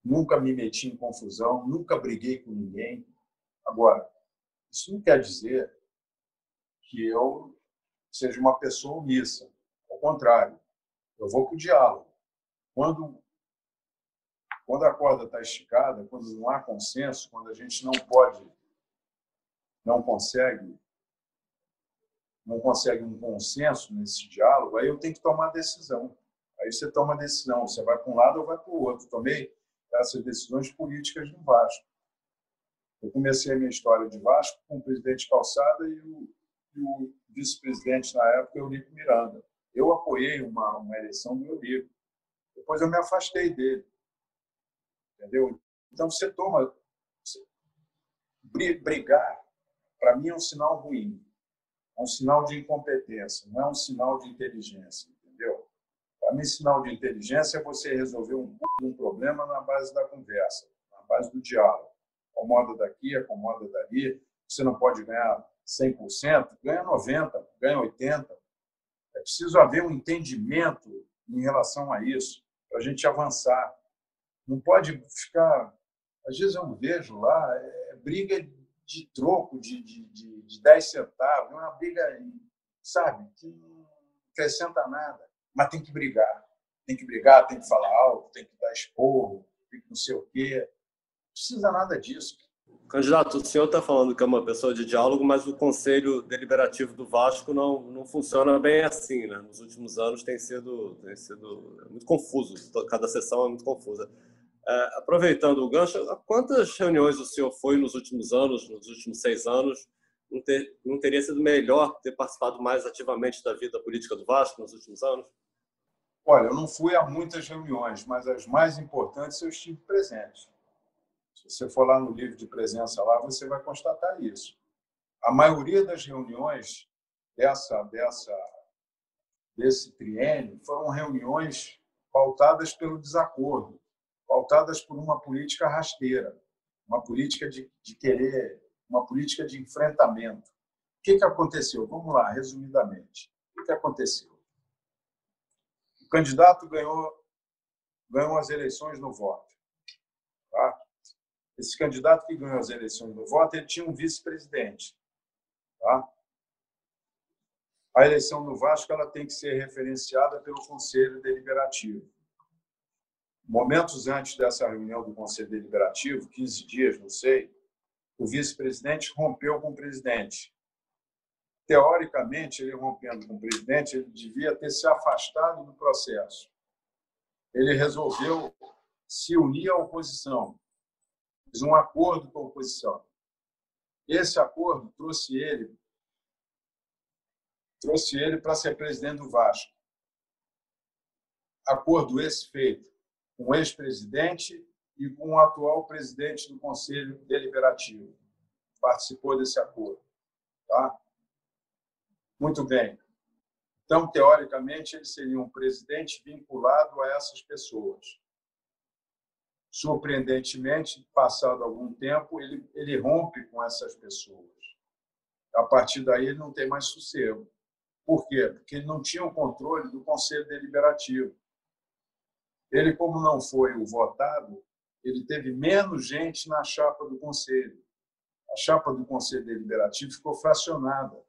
Nunca me meti em confusão, nunca briguei com ninguém. Agora, isso não quer dizer que eu seja uma pessoa omissa. Ao contrário, eu vou para o diálogo. Quando, quando a corda está esticada, quando não há consenso, quando a gente não pode, não consegue não consegue um consenso nesse diálogo, aí eu tenho que tomar decisão. Aí você toma decisão, você vai para um lado ou vai para o outro. Tomei essas decisões políticas no Vasco. Eu comecei a minha história de Vasco com o presidente Calçada e o, o vice-presidente na época, Eurico Miranda. Eu apoiei uma, uma eleição do Eurico. Depois eu me afastei dele. Entendeu? Então você toma. Você, brigar, para mim, é um sinal ruim é um sinal de incompetência, não é um sinal de inteligência, entendeu? Para mim, sinal de inteligência é você resolver um, um problema na base da conversa, na base do diálogo. Acomoda daqui, acomoda dali. Você não pode ganhar 100%, ganha 90%, ganha 80%. É preciso haver um entendimento em relação a isso, para a gente avançar. Não pode ficar. Às vezes eu vejo lá, é briga de troco de, de, de, de 10 centavos, é uma briga, sabe, que não acrescenta nada. Mas tem que brigar. Tem que brigar, tem que falar alto, tem que dar esporro, tem que não sei o quê. Não precisa nada disso. Candidato, o senhor está falando que é uma pessoa de diálogo, mas o Conselho Deliberativo do Vasco não, não funciona bem assim. Né? Nos últimos anos tem sido, tem sido muito confuso, cada sessão é muito confusa. É, aproveitando o gancho, a quantas reuniões o senhor foi nos últimos anos, nos últimos seis anos? Não, ter, não teria sido melhor ter participado mais ativamente da vida política do Vasco nos últimos anos? Olha, eu não fui a muitas reuniões, mas as mais importantes eu estive presente. Se você for lá no livro de presença lá, você vai constatar isso. A maioria das reuniões dessa, dessa, desse triênio foram reuniões pautadas pelo desacordo pautadas por uma política rasteira, uma política de, de querer, uma política de enfrentamento. O que, que aconteceu? Vamos lá, resumidamente. O que, aconteceu? O candidato ganhou, ganhou as eleições no voto. Tá? Esse candidato que ganhou as eleições no voto, ele tinha um vice-presidente. Tá? A eleição no Vasco ela tem que ser referenciada pelo Conselho Deliberativo. Momentos antes dessa reunião do Conselho Deliberativo, 15 dias, não sei, o vice-presidente rompeu com o presidente. Teoricamente, ele rompendo com o presidente, ele devia ter se afastado do processo. Ele resolveu se unir à oposição, fez um acordo com a oposição. Esse acordo trouxe ele trouxe ele para ser presidente do Vasco. Acordo esse feito com o ex-presidente e com o atual presidente do Conselho Deliberativo. Participou desse acordo. Tá? Muito bem. Então, teoricamente, ele seria um presidente vinculado a essas pessoas. Surpreendentemente, passado algum tempo, ele, ele rompe com essas pessoas. A partir daí, ele não tem mais sossego. Por quê? Porque ele não tinha o controle do Conselho Deliberativo. Ele, como não foi o votado, ele teve menos gente na chapa do conselho. A chapa do conselho deliberativo ficou fracionada.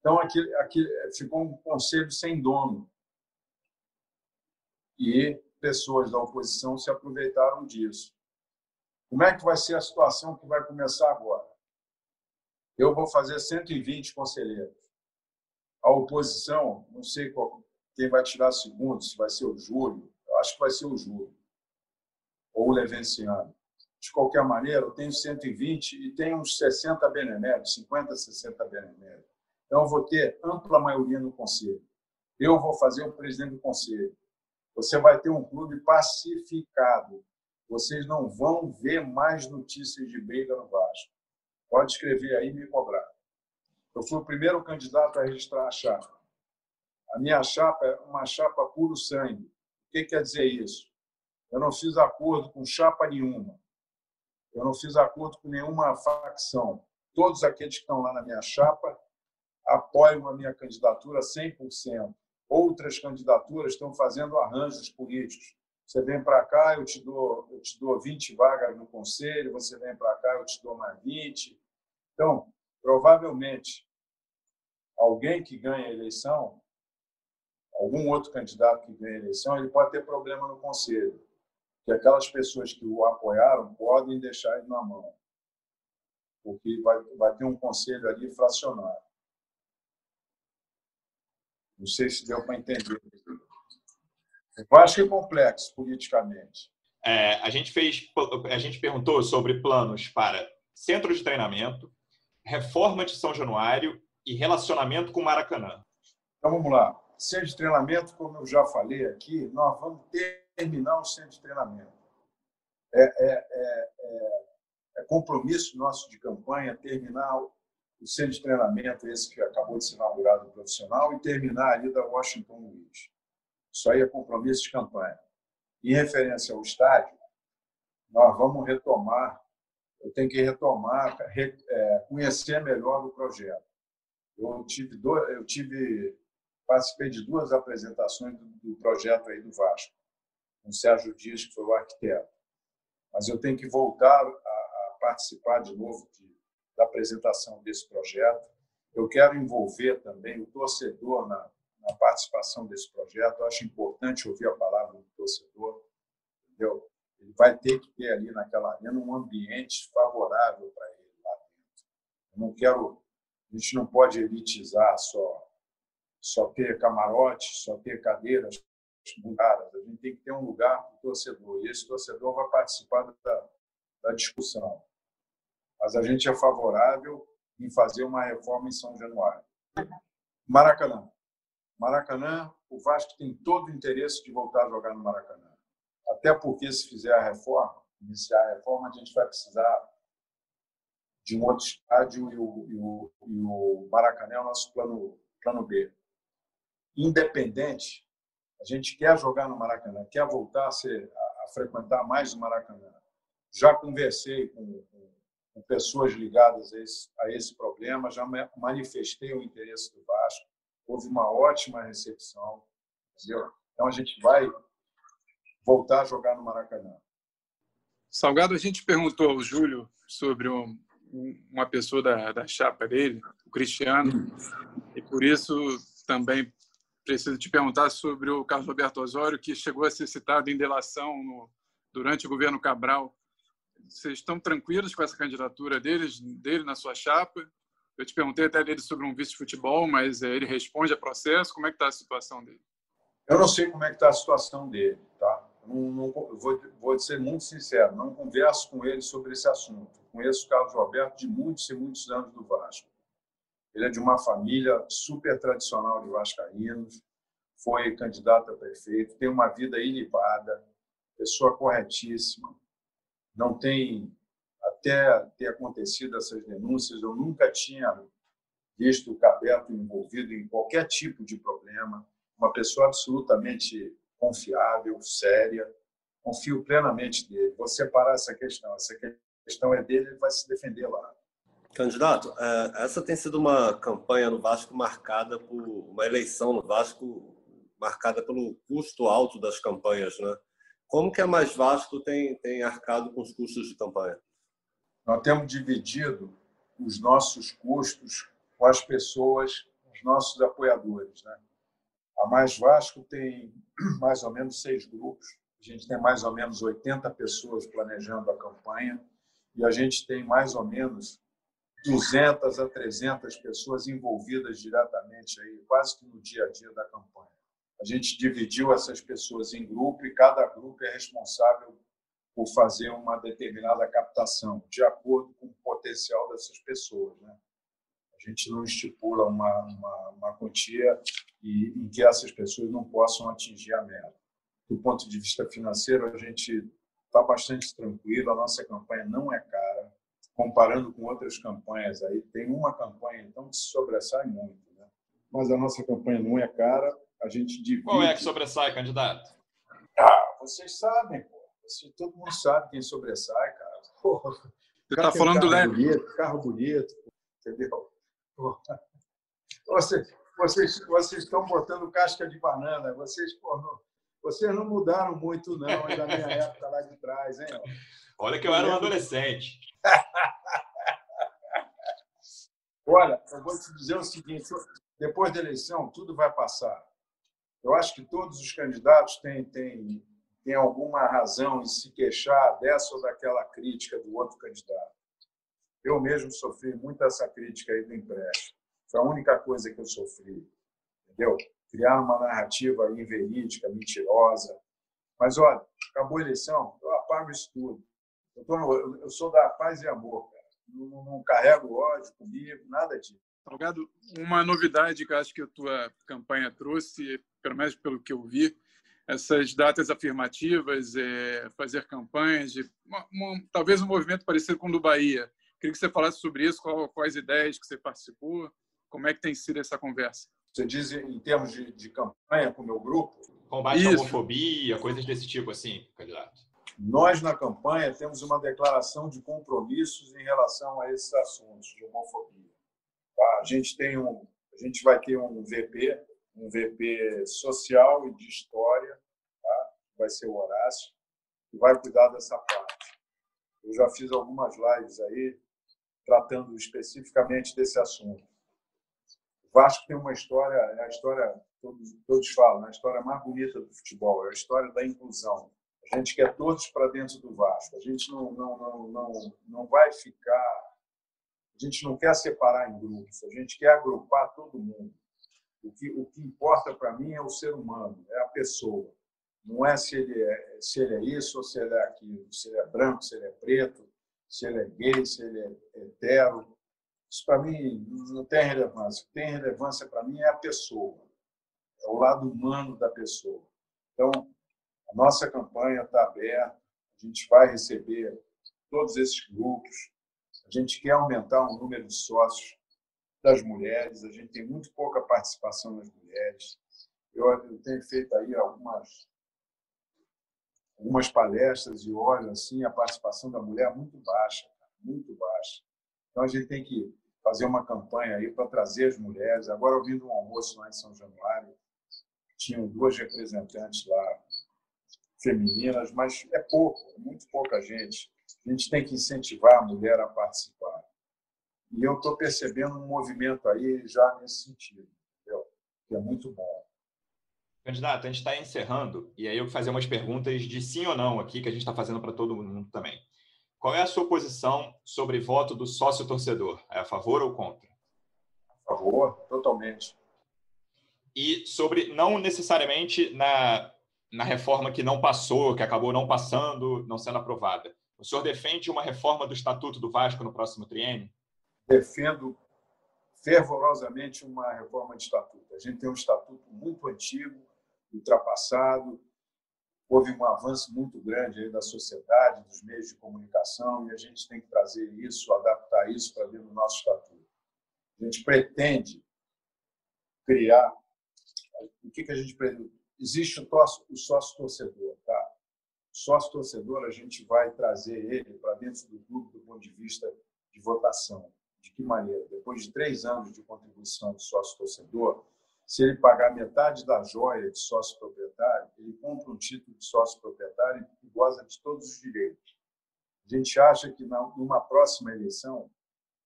Então, aqui, aqui ficou um conselho sem dono. E pessoas da oposição se aproveitaram disso. Como é que vai ser a situação que vai começar agora? Eu vou fazer 120 conselheiros. A oposição, não sei qual, quem vai tirar segundo, se vai ser o Júlio, acho que vai ser o Júlio ou o Levenciano. De qualquer maneira, eu tenho 120 e tenho uns 60 beneméritos, 50, 60 beneméritos. Então, eu vou ter ampla maioria no conselho. Eu vou fazer o presidente do conselho. Você vai ter um clube pacificado. Vocês não vão ver mais notícias de briga no Vasco. Pode escrever aí e me cobrar. Eu fui o primeiro candidato a registrar a chapa. A minha chapa é uma chapa puro sangue. Que quer dizer isso? Eu não fiz acordo com chapa nenhuma. Eu não fiz acordo com nenhuma facção. Todos aqueles que estão lá na minha chapa apoiam a minha candidatura 100%. Outras candidaturas estão fazendo arranjos políticos. Você vem para cá, eu te dou, eu te dou 20 vagas no conselho, você vem para cá, eu te dou mais 20. Então, provavelmente, alguém que ganha a eleição, algum outro candidato que ganha a eleição, ele pode ter problema no conselho, que aquelas pessoas que o apoiaram podem deixar ele na mão, porque vai, vai ter um conselho ali fracionado. Não sei se deu para entender. Eu acho que é complexo politicamente. É, a gente fez, a gente perguntou sobre planos para centro de treinamento, reforma de São Januário e relacionamento com Maracanã. Então vamos lá. Centro de treinamento, como eu já falei aqui, nós vamos terminar o centro de treinamento. É, é, é, é, é compromisso nosso de campanha terminar o centro de treinamento, esse que acabou de ser inaugurado profissional, e terminar ali da Washington Luiz. Isso aí é compromisso de campanha. Em referência ao estádio, nós vamos retomar, eu tenho que retomar, é, conhecer melhor o projeto. Eu tive, eu tive participei de duas apresentações do, do projeto aí do Vasco, com o Sérgio Dias, que foi o arquiteto. Mas eu tenho que voltar a, a participar de novo de, da apresentação desse projeto. Eu quero envolver também o torcedor na, na participação desse projeto. Eu acho importante ouvir a palavra do torcedor, entendeu? Ele vai ter que ter ali naquela arena um ambiente favorável para ele lá dentro. Eu não quero, a gente não pode elitizar só, só ter camarote, só ter cadeiras mudadas. A gente tem que ter um lugar para o torcedor e esse torcedor vai participar da, da discussão mas a gente é favorável em fazer uma reforma em São Januário. Maracanã. Maracanã, o Vasco tem todo o interesse de voltar a jogar no Maracanã. Até porque, se fizer a reforma, iniciar a reforma, a gente vai precisar de um outro estádio e o, e o, e o Maracanã é o nosso plano, plano B. Independente, a gente quer jogar no Maracanã, quer voltar a, ser, a, a frequentar mais o Maracanã. Já conversei com, com com pessoas ligadas a esse, a esse problema, já manifestei o interesse do Vasco, houve uma ótima recepção. Entendeu? Então a gente vai voltar a jogar no Maracanã. Salgado, a gente perguntou ao Júlio sobre um, uma pessoa da, da chapa dele, o Cristiano, e por isso também preciso te perguntar sobre o Carlos Roberto Osório, que chegou a ser citado em delação no, durante o governo Cabral vocês estão tranquilos com essa candidatura deles, dele na sua chapa? Eu te perguntei até dele sobre um vice de futebol, mas eh, ele responde a processo. Como é que está a situação dele? Eu não sei como é que está a situação dele, tá? Não, não, vou, vou ser muito sincero, não converso com ele sobre esse assunto. Conheço o Carlos Roberto de muitos e muitos anos do Vasco. Ele é de uma família super tradicional de vascaínos, foi candidato a prefeito, tem uma vida ilibada, pessoa corretíssima, não tem, até ter acontecido essas denúncias, eu nunca tinha visto o Cabeto envolvido em qualquer tipo de problema, uma pessoa absolutamente confiável, séria, confio plenamente dele. Vou separar essa questão, essa questão é dele, ele vai se defender lá. Candidato, é, essa tem sido uma campanha no Vasco marcada por uma eleição no Vasco marcada pelo custo alto das campanhas, né? Como que a Mais Vasco tem, tem arcado com os custos de campanha? Nós temos dividido os nossos custos com as pessoas, os nossos apoiadores. Né? A Mais Vasco tem mais ou menos seis grupos. A gente tem mais ou menos 80 pessoas planejando a campanha e a gente tem mais ou menos 200 a 300 pessoas envolvidas diretamente aí, quase que no dia a dia da campanha. A gente dividiu essas pessoas em grupo e cada grupo é responsável por fazer uma determinada captação, de acordo com o potencial dessas pessoas. Né? A gente não estipula uma, uma, uma quantia e, em que essas pessoas não possam atingir a meta. Do ponto de vista financeiro, a gente está bastante tranquilo, a nossa campanha não é cara, comparando com outras campanhas aí. Tem uma campanha, então, que se sobressai muito, né? mas a nossa campanha não é cara a gente divide. Qual é que sobressai, candidato? Ah, vocês sabem, pô. Você, todo mundo sabe quem sobressai, cara. Porra, Você está falando do carro Leme. bonito, carro bonito, entendeu? Porra. Vocês, vocês, vocês estão botando casca de banana. Vocês, porra, não- vocês não mudaram muito, não, da minha época lá de trás, hein? Olha que eu era um adolescente. Olha, eu vou te dizer o seguinte: depois da eleição, tudo vai passar. Eu acho que todos os candidatos têm, têm, têm alguma razão em se queixar dessa ou daquela crítica do outro candidato. Eu mesmo sofri muito essa crítica aí do empréstimo. Foi a única coisa que eu sofri. Entendeu? Criar uma narrativa inverídica, mentirosa. Mas, olha, acabou a eleição, eu apago isso tudo. Eu, tô eu sou da paz e amor, cara. Não, não- carrego ódio comigo, nada disso. Salgado, uma novidade que acho que a tua campanha trouxe, pelo menos pelo que eu vi, essas datas afirmativas, é, fazer campanhas, de, uma- uma- talvez um movimento parecido com o do Bahia. Queria que você falasse sobre isso, qual, quais ideias que você participou, como é que tem sido essa conversa. Você diz em termos de, de campanha com o meu grupo, Combate à homofobia, coisas desse tipo, assim, candidato. nós na campanha temos uma declaração de compromissos em relação a esses assuntos de homofobia. tá? A gente tem um, a gente vai ter um VP, um VP social e de história, tá? vai ser o Horácio, que vai cuidar dessa parte. Eu já fiz algumas lives aí tratando especificamente desse assunto. Vasco tem uma história, é a história todos, todos falam, né? a história mais bonita do futebol, é a história da inclusão. A gente quer todos para dentro do Vasco. A gente não, não, não, não, não vai ficar. A gente não quer separar em grupos. A gente quer agrupar todo mundo. O que, o que importa para mim é o ser humano, é a pessoa. Não é se ele é, se ele é isso ou se ele é aquilo, se ele é branco, se ele é preto, se ele é gay, se ele é hetero. Isso para mim não tem relevância. O que tem relevância para mim é a pessoa, é o lado humano da pessoa. Então, a nossa campanha está aberta, a gente vai receber todos esses grupos, a gente quer aumentar o número de sócios das mulheres, a gente tem muito pouca participação das mulheres. Eu, eu tenho feito aí algumas algumas palestras e olho assim a participação da mulher é muito baixa, muito baixa. Então a gente tem que fazer uma campanha aí para trazer as mulheres. Agora de um almoço lá em São Januário, tinham duas representantes lá femininas, mas é pouco, é muito pouca gente. A gente tem que incentivar a mulher a participar. E eu estou percebendo um movimento aí já nesse sentido, entendeu? que é muito bom. Candidato, a gente está encerrando, e aí eu vou fazer umas perguntas de sim ou não aqui, que a gente está fazendo para todo mundo também. Qual é a sua posição sobre voto do sócio torcedor? É a favor ou contra? A favor, totalmente. E sobre, não necessariamente na, na reforma que não passou, que acabou não passando, não sendo aprovada. O senhor defende uma reforma do Estatuto do Vasco no próximo triênio? Defendo fervorosamente uma reforma de estatuto. A gente tem um estatuto muito antigo, ultrapassado, houve um avanço muito grande da sociedade, dos meios de comunicação, e a gente tem que trazer isso, adaptar isso para dentro do nosso estatuto. A gente pretende criar. O que, que a gente pretende? Existe o, tócio- o sócio-torcedor, tá? O sócio-torcedor, a gente vai trazer ele para dentro do clube do ponto de vista de votação. De que maneira? Depois de três anos de contribuição de sócio-torcedor, se ele pagar metade da joia de sócio proprietário, ele compra um título de sócio proprietário e goza de todos os direitos. A gente acha que numa próxima eleição,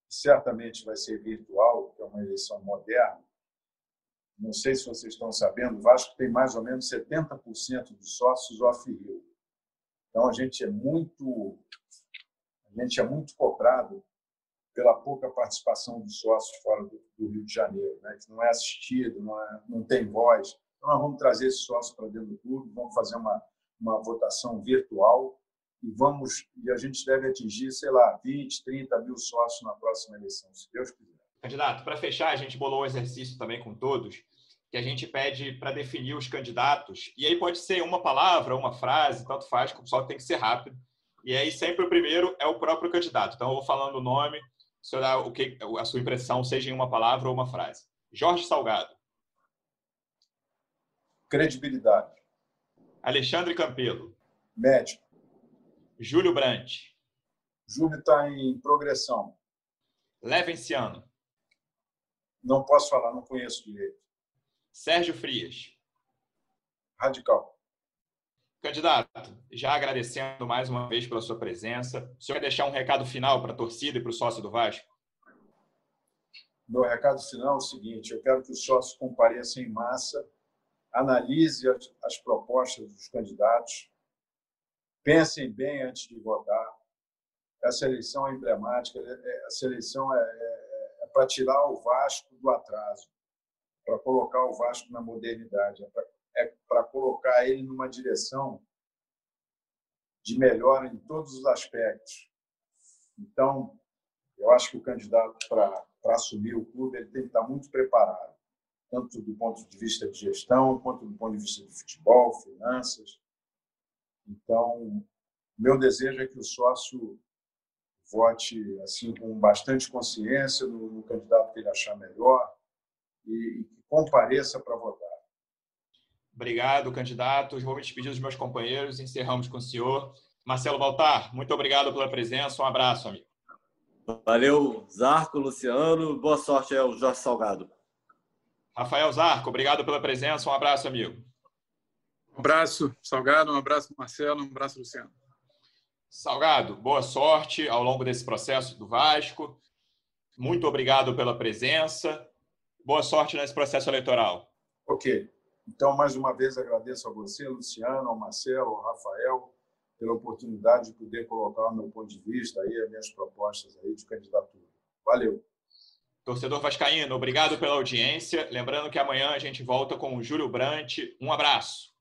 que certamente vai ser virtual, que é uma eleição moderna, não sei se vocês estão sabendo, o Vasco tem mais ou menos 70% dos sócios off-rio. Então a gente é muito a gente é muito cobrado pela pouca participação dos sócios fora do, do Rio de Janeiro, né? que não é assistido, não, é, não tem voz. Então, nós vamos trazer esses sócios para dentro do clube, vamos fazer uma, uma votação virtual e vamos e a gente deve atingir, sei lá, 20, 30 mil sócios na próxima eleição, se Deus quiser. Candidato, para fechar, a gente bolou um exercício também com todos, que a gente pede para definir os candidatos. E aí pode ser uma palavra, uma frase, tanto faz, só tem que ser rápido. E aí sempre o primeiro é o próprio candidato. Então eu vou falando o nome, senhor dá o que a sua impressão, seja em uma palavra ou uma frase. Jorge Salgado. Credibilidade. Alexandre Campelo. Médico. Júlio Brandt. Júlio está em progressão. Levenciano. Não posso falar, não conheço direito. Sérgio Frias. Radical. Candidato, já agradecendo mais uma vez pela sua presença, o senhor quer deixar um recado final para a torcida e para o sócio do Vasco? Meu recado final é o seguinte: eu quero que os sócios compareçam em massa, analise as, as propostas dos candidatos, pensem bem antes de votar. Essa eleição é emblemática, é, é, essa eleição é, é, é para tirar o Vasco do atraso, para colocar o Vasco na modernidade, é para é para colocar ele numa direção de melhora em todos os aspectos. Então, eu acho que o candidato para assumir o clube ele tem que estar muito preparado, tanto do ponto de vista de gestão, quanto do ponto de vista de futebol, finanças. Então, meu desejo é que o sócio vote assim com bastante consciência no, no candidato que ele achar melhor e, e compareça para votar. Obrigado, candidatos. Vou me despedir dos meus companheiros. Encerramos com o senhor. Marcelo Baltar, muito obrigado pela presença. Um abraço, amigo. Valeu, Zarco, Luciano. Boa sorte ao Jorge Salgado. Rafael Zarco, obrigado pela presença. Um abraço, amigo. Um abraço, Salgado. Um abraço, Marcelo. Um abraço, Luciano. Salgado, boa sorte ao longo desse processo do Vasco. Muito obrigado pela presença. Boa sorte nesse processo eleitoral. Ok. Então, mais uma vez, agradeço a você, Luciano, ao Marcelo, ao Rafael, pela oportunidade de poder colocar o meu ponto de vista aí, as minhas propostas aí de candidatura. Valeu. Torcedor Vascaíno, obrigado pela audiência. Lembrando que amanhã a gente volta com o Júlio Brant. Um abraço.